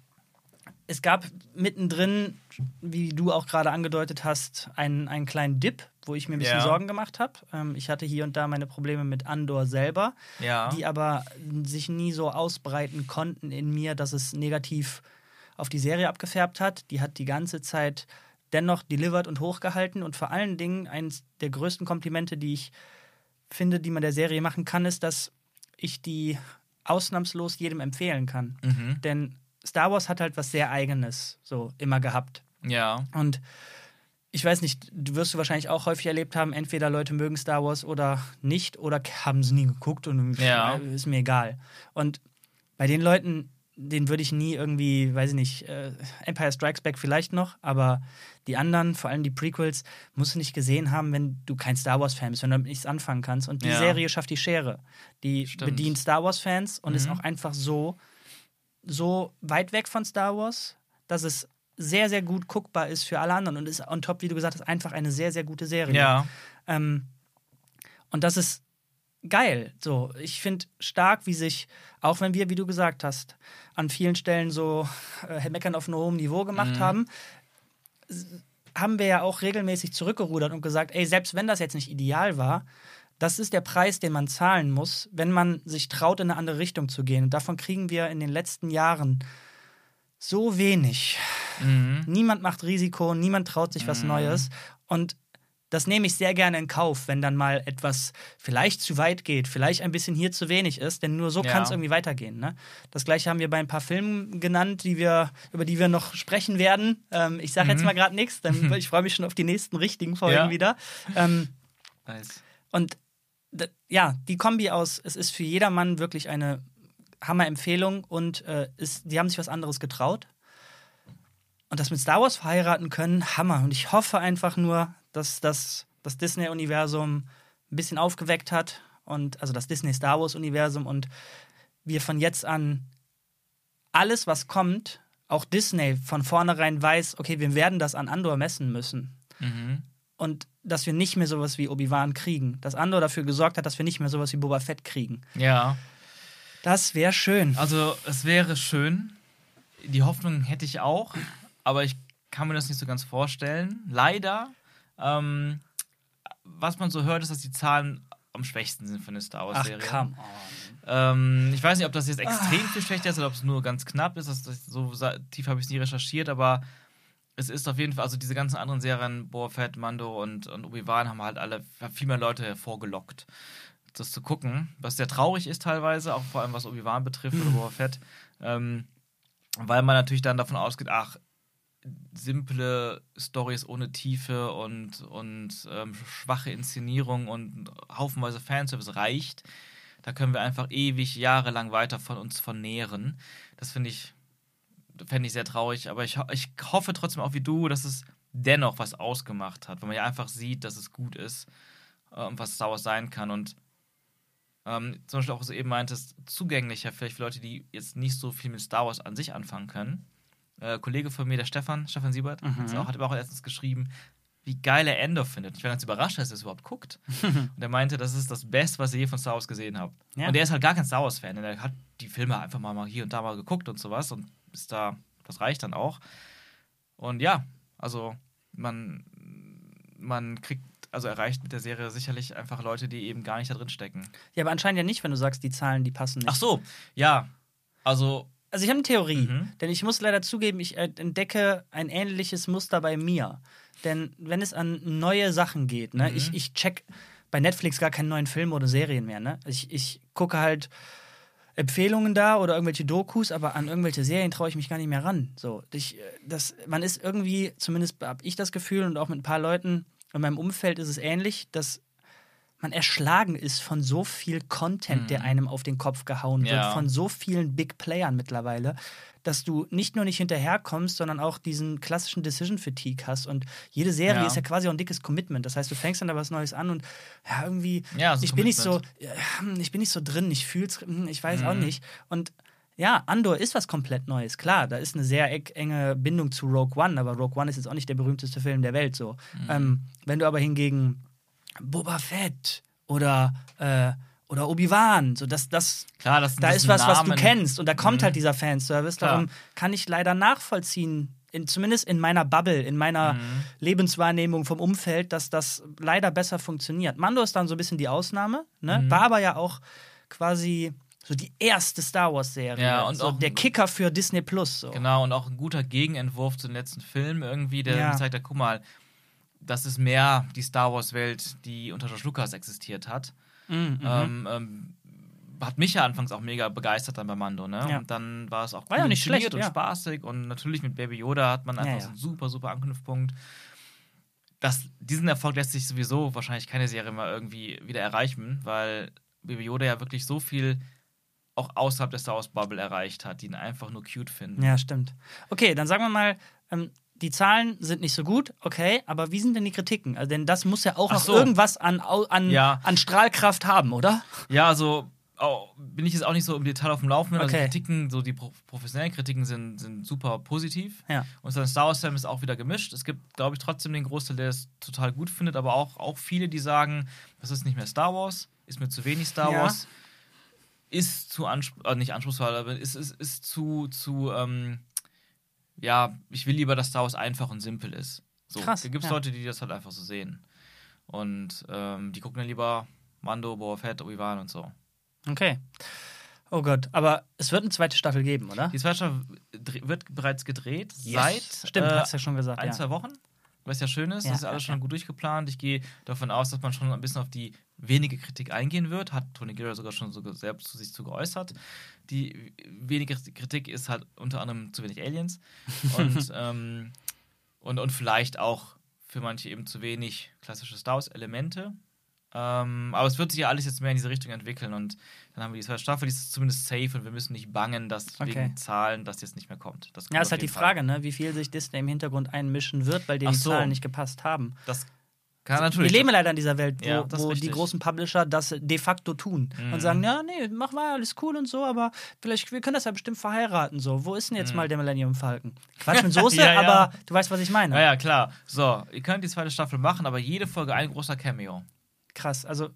es gab mittendrin, wie du auch gerade angedeutet hast, einen, einen kleinen Dip, wo ich mir ein bisschen Ja. Sorgen gemacht habe. Ähm, ich hatte hier und da meine Probleme mit Andor selber, Ja. die aber sich nie so ausbreiten konnten in mir, dass es negativ auf die Serie abgefärbt hat. Die hat die ganze Zeit dennoch delivered und hochgehalten und vor allen Dingen eines der größten Komplimente, die ich finde, die man der Serie machen kann, ist, dass ich die ausnahmslos jedem empfehlen kann. Mhm. Denn Star Wars hat halt was sehr Eigenes so immer gehabt. Ja. Und ich weiß nicht, du wirst du wahrscheinlich auch häufig erlebt haben, entweder Leute mögen Star Wars oder nicht oder haben sie nie geguckt und Ja. ist mir egal. Und bei den Leuten, denen würde ich nie irgendwie, weiß ich nicht, äh, Empire Strikes Back vielleicht noch, aber die anderen, vor allem die Prequels, musst du nicht gesehen haben, wenn du kein Star Wars-Fan bist, wenn du damit nichts anfangen kannst. Und die Ja. Serie schafft die Schere. Die Stimmt. bedient Star Wars-Fans und ist Mhm. auch einfach so, so weit weg von Star Wars, dass es sehr, sehr gut guckbar ist für alle anderen und ist on top, wie du gesagt hast, einfach eine sehr, sehr gute Serie. Ja. Ähm, und das ist geil. So, ich finde stark, wie sich, auch wenn wir, wie du gesagt hast, an vielen Stellen so äh, Meckern auf einem hohen Niveau gemacht Mhm. haben, haben wir ja auch regelmäßig zurückgerudert und gesagt, ey, selbst wenn das jetzt nicht ideal war, das ist der Preis, den man zahlen muss, wenn man sich traut, in eine andere Richtung zu gehen. Und davon kriegen wir in den letzten Jahren so wenig. Mhm. Niemand macht Risiko, niemand traut sich was Mhm. Neues. Und das nehme ich sehr gerne in Kauf, wenn dann mal etwas vielleicht zu weit geht, vielleicht ein bisschen hier zu wenig ist, denn nur so Ja. kann es irgendwie weitergehen. Ne? Das gleiche haben wir bei ein paar Filmen genannt, die wir, über die wir noch sprechen werden. Ähm, ich sage jetzt Mhm. mal gerade nichts, denn ich freue mich schon auf die nächsten richtigen Folgen Ja. wieder. Ähm, Nice. und ja, die Kombi aus, es ist für jedermann wirklich eine Hammer-Empfehlung und äh, ist, die haben sich was anderes getraut. Und das mit Star Wars verheiraten können, Hammer. Und ich hoffe einfach nur, dass das, das Disney-Universum ein bisschen aufgeweckt hat. Und also das Disney-Star Wars-Universum und wir von jetzt an alles, was kommt, auch Disney von vornherein weiß, okay, wir werden das an Andor messen müssen Mhm. und dass wir nicht mehr sowas wie Obi-Wan kriegen. Dass Andor dafür gesorgt hat, dass wir nicht mehr sowas wie Boba Fett kriegen. Ja. Das wäre schön. Also, es wäre schön. Die Hoffnung hätte ich auch, aber ich kann mir das nicht so ganz vorstellen. Leider, ähm, was man so hört, ist, dass die Zahlen am schwächsten sind von der Star Ach, Wars-Serie. come on. Ähm, ich weiß nicht, ob das jetzt extrem viel schlechter ist oder ob es nur ganz knapp ist. Das, das, so tief habe ich es nie recherchiert, aber es ist auf jeden Fall, also diese ganzen anderen Serien, Boba Fett, Mando und, und Obi-Wan haben halt alle viel mehr Leute hervorgelockt, das zu gucken. Was sehr traurig ist teilweise, auch vor allem was Obi-Wan betrifft oder Boba Fett. Ähm, weil man natürlich dann davon ausgeht, ach, simple Stories ohne Tiefe und, und ähm, schwache Inszenierung und haufenweise Fanservice reicht. Da können wir einfach ewig, jahrelang weiter von uns vernähren. Das finde ich, fände ich sehr traurig, aber ich, ich hoffe trotzdem auch wie du, dass es dennoch was ausgemacht hat, weil man ja einfach sieht, dass es gut ist und was Star Wars sein kann und ähm, zum Beispiel auch, was du eben meintest, zugänglicher vielleicht für Leute, die jetzt nicht so viel mit Star Wars an sich anfangen können. Äh, Kollege von mir, der Stefan, Stefan Siebert, Mhm. hat's auch, hat aber auch letztens geschrieben, wie geil er Endor findet. Ich war ganz überrascht, dass er es überhaupt guckt. und er meinte, das ist das Beste, was er je von Star Wars gesehen hat. Ja. Und er ist halt gar kein Star Wars-Fan. denn Er hat die Filme einfach mal, mal hier und da mal geguckt und sowas und ist da, das reicht dann auch. Und ja, also man, man kriegt, also erreicht mit der Serie sicherlich einfach Leute, die eben gar nicht da drin stecken. Ja, aber anscheinend ja nicht, wenn du sagst, die Zahlen, die passen nicht. Ach so, ja. Also, Also ich habe eine Theorie, Mhm. denn ich muss leider zugeben, ich äh, entdecke ein ähnliches Muster bei mir. Denn wenn es an neue Sachen geht, ne, Mhm. ich, ich check bei Netflix gar keine neuen Filme oder Serien mehr. Ne? Ich, ich gucke halt Empfehlungen da oder irgendwelche Dokus, aber an irgendwelche Serien traue ich mich gar nicht mehr ran. So, ich, äh, das, man ist irgendwie, zumindest habe ich das Gefühl und auch mit ein paar Leuten in meinem Umfeld ist es ähnlich, dass man erschlagen ist von so viel Content, der einem auf den Kopf gehauen wird, Mhm. Ja. von so vielen Big Playern mittlerweile, dass du nicht nur nicht hinterherkommst, sondern auch diesen klassischen Decision Fatigue hast. Und jede Serie Ja. ist ja quasi auch ein dickes Commitment. Das heißt, du fängst dann da was Neues an und ja, irgendwie, Ja, ich bin nicht so, ich bin nicht so drin, ich fühl's, hm, ich weiß Mhm. auch nicht. Und ja, Andor ist was komplett Neues. Klar, da ist eine sehr enge Bindung zu Rogue One, aber Rogue One ist jetzt auch nicht der berühmteste Film der Welt. So. Mhm. Ähm, wenn du aber hingegen Boba Fett oder, äh, oder Obi-Wan, so das, das, Klar, das da das ist was, was du Namen- kennst und da kommt Mhm. halt dieser Fanservice. Klar. Darum kann ich leider nachvollziehen, in, zumindest in meiner Bubble, in meiner Mhm. Lebenswahrnehmung vom Umfeld, dass das leider besser funktioniert. Mando ist dann so ein bisschen die Ausnahme, ne? Mhm. war aber ja auch quasi so die erste Star Wars-Serie. Ja, und so auch- der Kicker für Disney Plus. So. Genau, und auch ein guter Gegenentwurf zum letzten Film irgendwie, der Ja. gezeigt hat, guck mal, das ist mehr die Star Wars-Welt, die unter George Lucas existiert hat. Mhm, mhm. Ähm, ähm, hat mich ja anfangs auch mega begeistert dann bei Mando, ne? Ja. Und dann war es auch War ja nicht schlecht, und ja. spaßig und natürlich mit Baby Yoda hat man einfach ja. so einen super, super Anknüpfpunkt. Das, diesen Erfolg lässt sich sowieso wahrscheinlich keine Serie mal irgendwie wieder erreichen, weil Baby Yoda ja wirklich so viel auch außerhalb der Star Wars Bubble erreicht hat, die ihn einfach nur cute finden. Ja, stimmt. Okay, dann sagen wir mal, ähm, die Zahlen sind nicht so gut, okay, aber wie sind denn die Kritiken? Also, denn das muss ja auch Ach noch so. irgendwas an, an, Ja. an Strahlkraft haben, oder? Ja, also au- bin ich jetzt auch nicht so im Detail auf dem Laufenden. Also Okay. die Kritiken, so die pro professionellen Kritiken sind, sind super positiv. Ja. Und sein Star Wars Fan ist auch wieder gemischt. Es gibt, glaube ich, trotzdem den Großteil, der es total gut findet, aber auch, auch viele, die sagen, das ist nicht mehr Star Wars, ist mir zu wenig Star Ja. Wars, ist zu anspruchsvoll, äh, nicht anspruchsvoll, aber ist, ist, ist zu, zu ähm, ja, ich will lieber, dass Star Wars einfach und simpel ist. So, Krass, Da gibt es ja. Leute, die das halt einfach so sehen. Und ähm, die gucken dann lieber Mando, Boba Fett, Obi-Wan und so. Okay. Oh Gott, aber es wird eine zweite Staffel geben, oder? Die zweite Staffel wird bereits gedreht seit Stimmt, äh, hast du ja schon gesagt. ein, Ja. zwei Wochen. Was ja schön ist, Ja, das ist ja, alles schon ja. gut durchgeplant. Ich gehe davon aus, dass man schon ein bisschen auf die wenige Kritik eingehen wird. Hat Tony Gilroy sogar schon so selbst zu sich zu geäußert. Die wenige Kritik ist halt unter anderem zu wenig Aliens und, ähm, und, und vielleicht auch für manche eben zu wenig klassische Star Wars-Elemente. Ähm, aber es wird sich ja alles jetzt mehr in diese Richtung entwickeln und dann haben wir die zweite Staffel, die ist zumindest safe und wir müssen nicht bangen, dass Okay. wegen Zahlen das jetzt nicht mehr kommt. Das kommt Ja, ist halt die Fall. Frage, ne? wie viel sich Disney im Hintergrund einmischen wird, weil denen Ach die so. Zahlen nicht gepasst haben. Das kann Wir natürlich. leben leider in dieser Welt, wo, Ja, wo die großen Publisher das de facto tun Mhm. und sagen, ja, nee, mach mal alles cool und so, aber vielleicht, wir können das ja bestimmt verheiraten. So, wo ist denn jetzt Mhm. mal der Millennium Falcon? Quatsch mit Soße, Ja, ja. aber du weißt, was ich meine. Ja, ja, klar. So, ihr könnt die zweite Staffel machen, aber jede Folge ein großer Cameo. Krass, also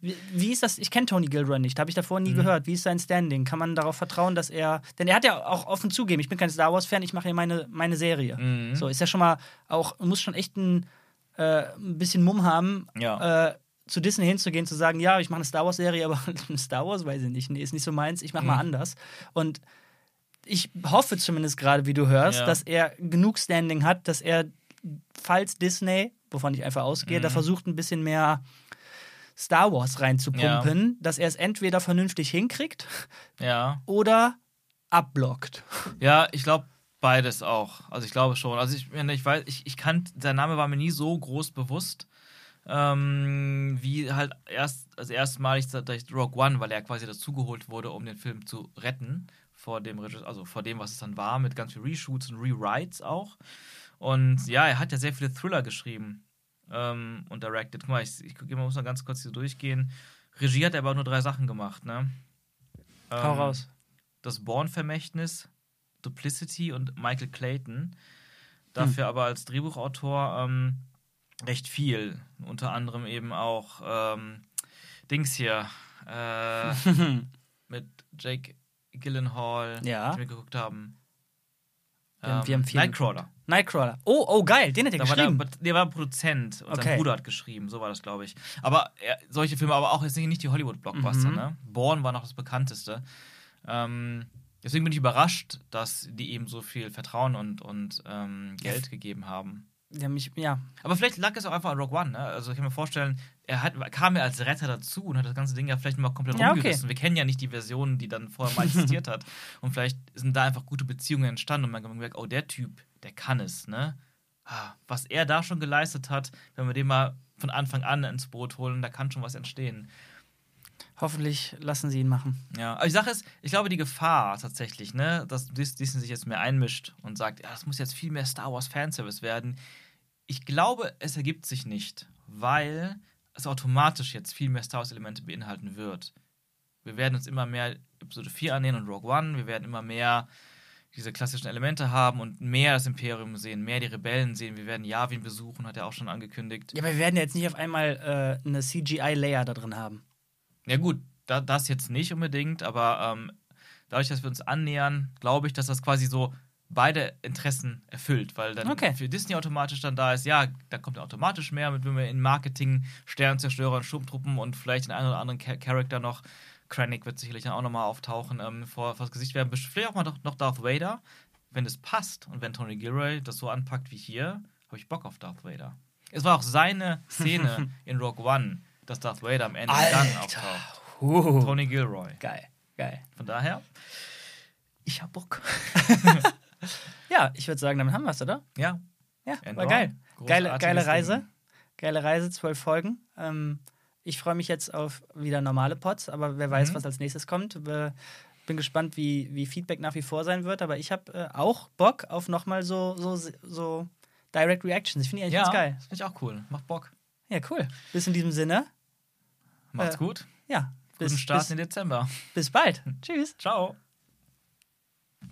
wie, wie ist das? Ich kenne Tony Gilroy nicht, habe ich davor Mhm. nie gehört. Wie ist sein Standing? Kann man darauf vertrauen, dass er. Denn er hat ja auch offen zugeben, ich bin kein Star Wars-Fan, ich mache hier meine, meine Serie. Mhm. So, ist ja schon mal auch, muss schon echt ein, äh, ein bisschen Mumm haben, Ja. äh, zu Disney hinzugehen, zu sagen, ja, ich mache eine Star Wars-Serie, aber Star Wars weiß ich nicht. Nee, ist nicht so meins, ich mache mal Mhm. anders. Und ich hoffe zumindest gerade, wie du hörst, Ja. dass er genug Standing hat, dass er, falls Disney, wovon ich einfach ausgehe, da Mhm. versucht ein bisschen mehr Star Wars reinzupumpen, dass er es entweder vernünftig hinkriegt Ja. oder abblockt. Ja, ich glaube beides auch. Also ich glaube schon. Also ich, ich weiß, ich, ich kannte, sein Name war mir nie so groß bewusst. Ähm, wie halt erst, also erstmalig durch Rogue One, weil er quasi dazugeholt wurde, um den Film zu retten vor dem, also vor dem, was es dann war, mit ganz viel Reshoots und Rewrites auch. Und ja, er hat ja sehr viele Thriller geschrieben ähm, und directed. Guck mal, ich, ich guck- muss mal ganz kurz hier durchgehen. Regie hat er aber auch nur drei Sachen gemacht, ne? Hau Ähm, raus. das Bourne-Vermächtnis, Duplicity und Michael Clayton. Dafür aber als Drehbuchautor ähm, recht viel. Unter anderem eben auch ähm, Dings hier äh, mit Jake Gyllenhaal, Ja. die wir geguckt haben. Wir haben- wir haben Nightcrawler. Nightcrawler. Oh, oh, geil, den hat er Da war der, geschrieben. der war Produzent und Okay. sein Bruder hat geschrieben, so war das, glaube ich. Aber er, solche Filme, aber auch jetzt nicht die Hollywood-Blockbuster, Mhm. ne? Bourne war noch das bekannteste. Ähm, deswegen bin ich überrascht, dass die ihm so viel Vertrauen und, und ähm, Geld gegeben haben. Der mich, ja. Aber vielleicht lag es auch einfach an Rogue One, ne? Also ich kann mir vorstellen, er hat, kam ja als Retter dazu und hat das ganze Ding ja vielleicht mal komplett Ja, okay. rumgerissen. Wir kennen ja nicht die Version, die dann vorher mal existiert hat. Und vielleicht sind da einfach gute Beziehungen entstanden und man hat gemerkt, oh, der Typ, der kann es, ne? ah, was er da schon geleistet hat, wenn wir den mal von Anfang an ins Boot holen, da kann schon was entstehen. Hoffentlich lassen sie ihn machen. Ja, aber die Sache ist, ich glaube, die Gefahr tatsächlich, ne, dass Disney sich jetzt mehr einmischt und sagt, ja, das muss jetzt viel mehr Star Wars Fanservice werden. Ich glaube, es ergibt sich nicht, weil es automatisch jetzt viel mehr Star Wars-Elemente beinhalten wird. Wir werden uns immer mehr Episode 4 annähern und Rogue One. Wir werden immer mehr diese klassischen Elemente haben und mehr das Imperium sehen, mehr die Rebellen sehen. Wir werden Yavin besuchen, hat er auch schon angekündigt. Ja, aber wir werden jetzt nicht auf einmal äh, eine CGI-Layer da drin haben. Ja, gut, da, das jetzt nicht unbedingt, aber ähm, dadurch, dass wir uns annähern, glaube ich, dass das quasi so beide Interessen erfüllt, weil dann Okay. für Disney automatisch dann da ist, ja, da kommt automatisch mehr, mit wenn wir in Marketing, Sternzerstörer und Sturmtruppen und vielleicht den einen oder anderen Cha- Charakter noch, Krennic wird sicherlich dann auch nochmal auftauchen, ähm, vor, vor das Gesicht werden, vielleicht auch mal doch- noch Darth Vader. Wenn es passt und wenn Tony Gilroy das so anpackt wie hier, habe ich Bock auf Darth Vader. Es war auch seine Szene in Rogue One, dass Darth Vader am Ende Gang auftaucht. Uh, Tony Gilroy. geil, geil. Von daher, ich hab Bock. Ja, ich würde sagen, damit haben wir es, oder? Ja. Ja, Endor. war geil. Geile, geile Reise. Ding. Geile Reise, zwölf Folgen. Ähm, ich freue mich jetzt auf wieder normale Pods, aber wer weiß, Mhm. was als nächstes kommt. Bin gespannt, wie, wie Feedback nach wie vor sein wird, aber ich habe äh, auch Bock auf nochmal so, so, so Direct Reactions. Ich finde die eigentlich Ja, ganz geil. finde ich auch cool. Macht Bock. Ja, cool. Bis in diesem Sinne. Macht's Äh, gut. Ja, bis, Guten Start bis, in Dezember. bis bald. Tschüss. Ciao.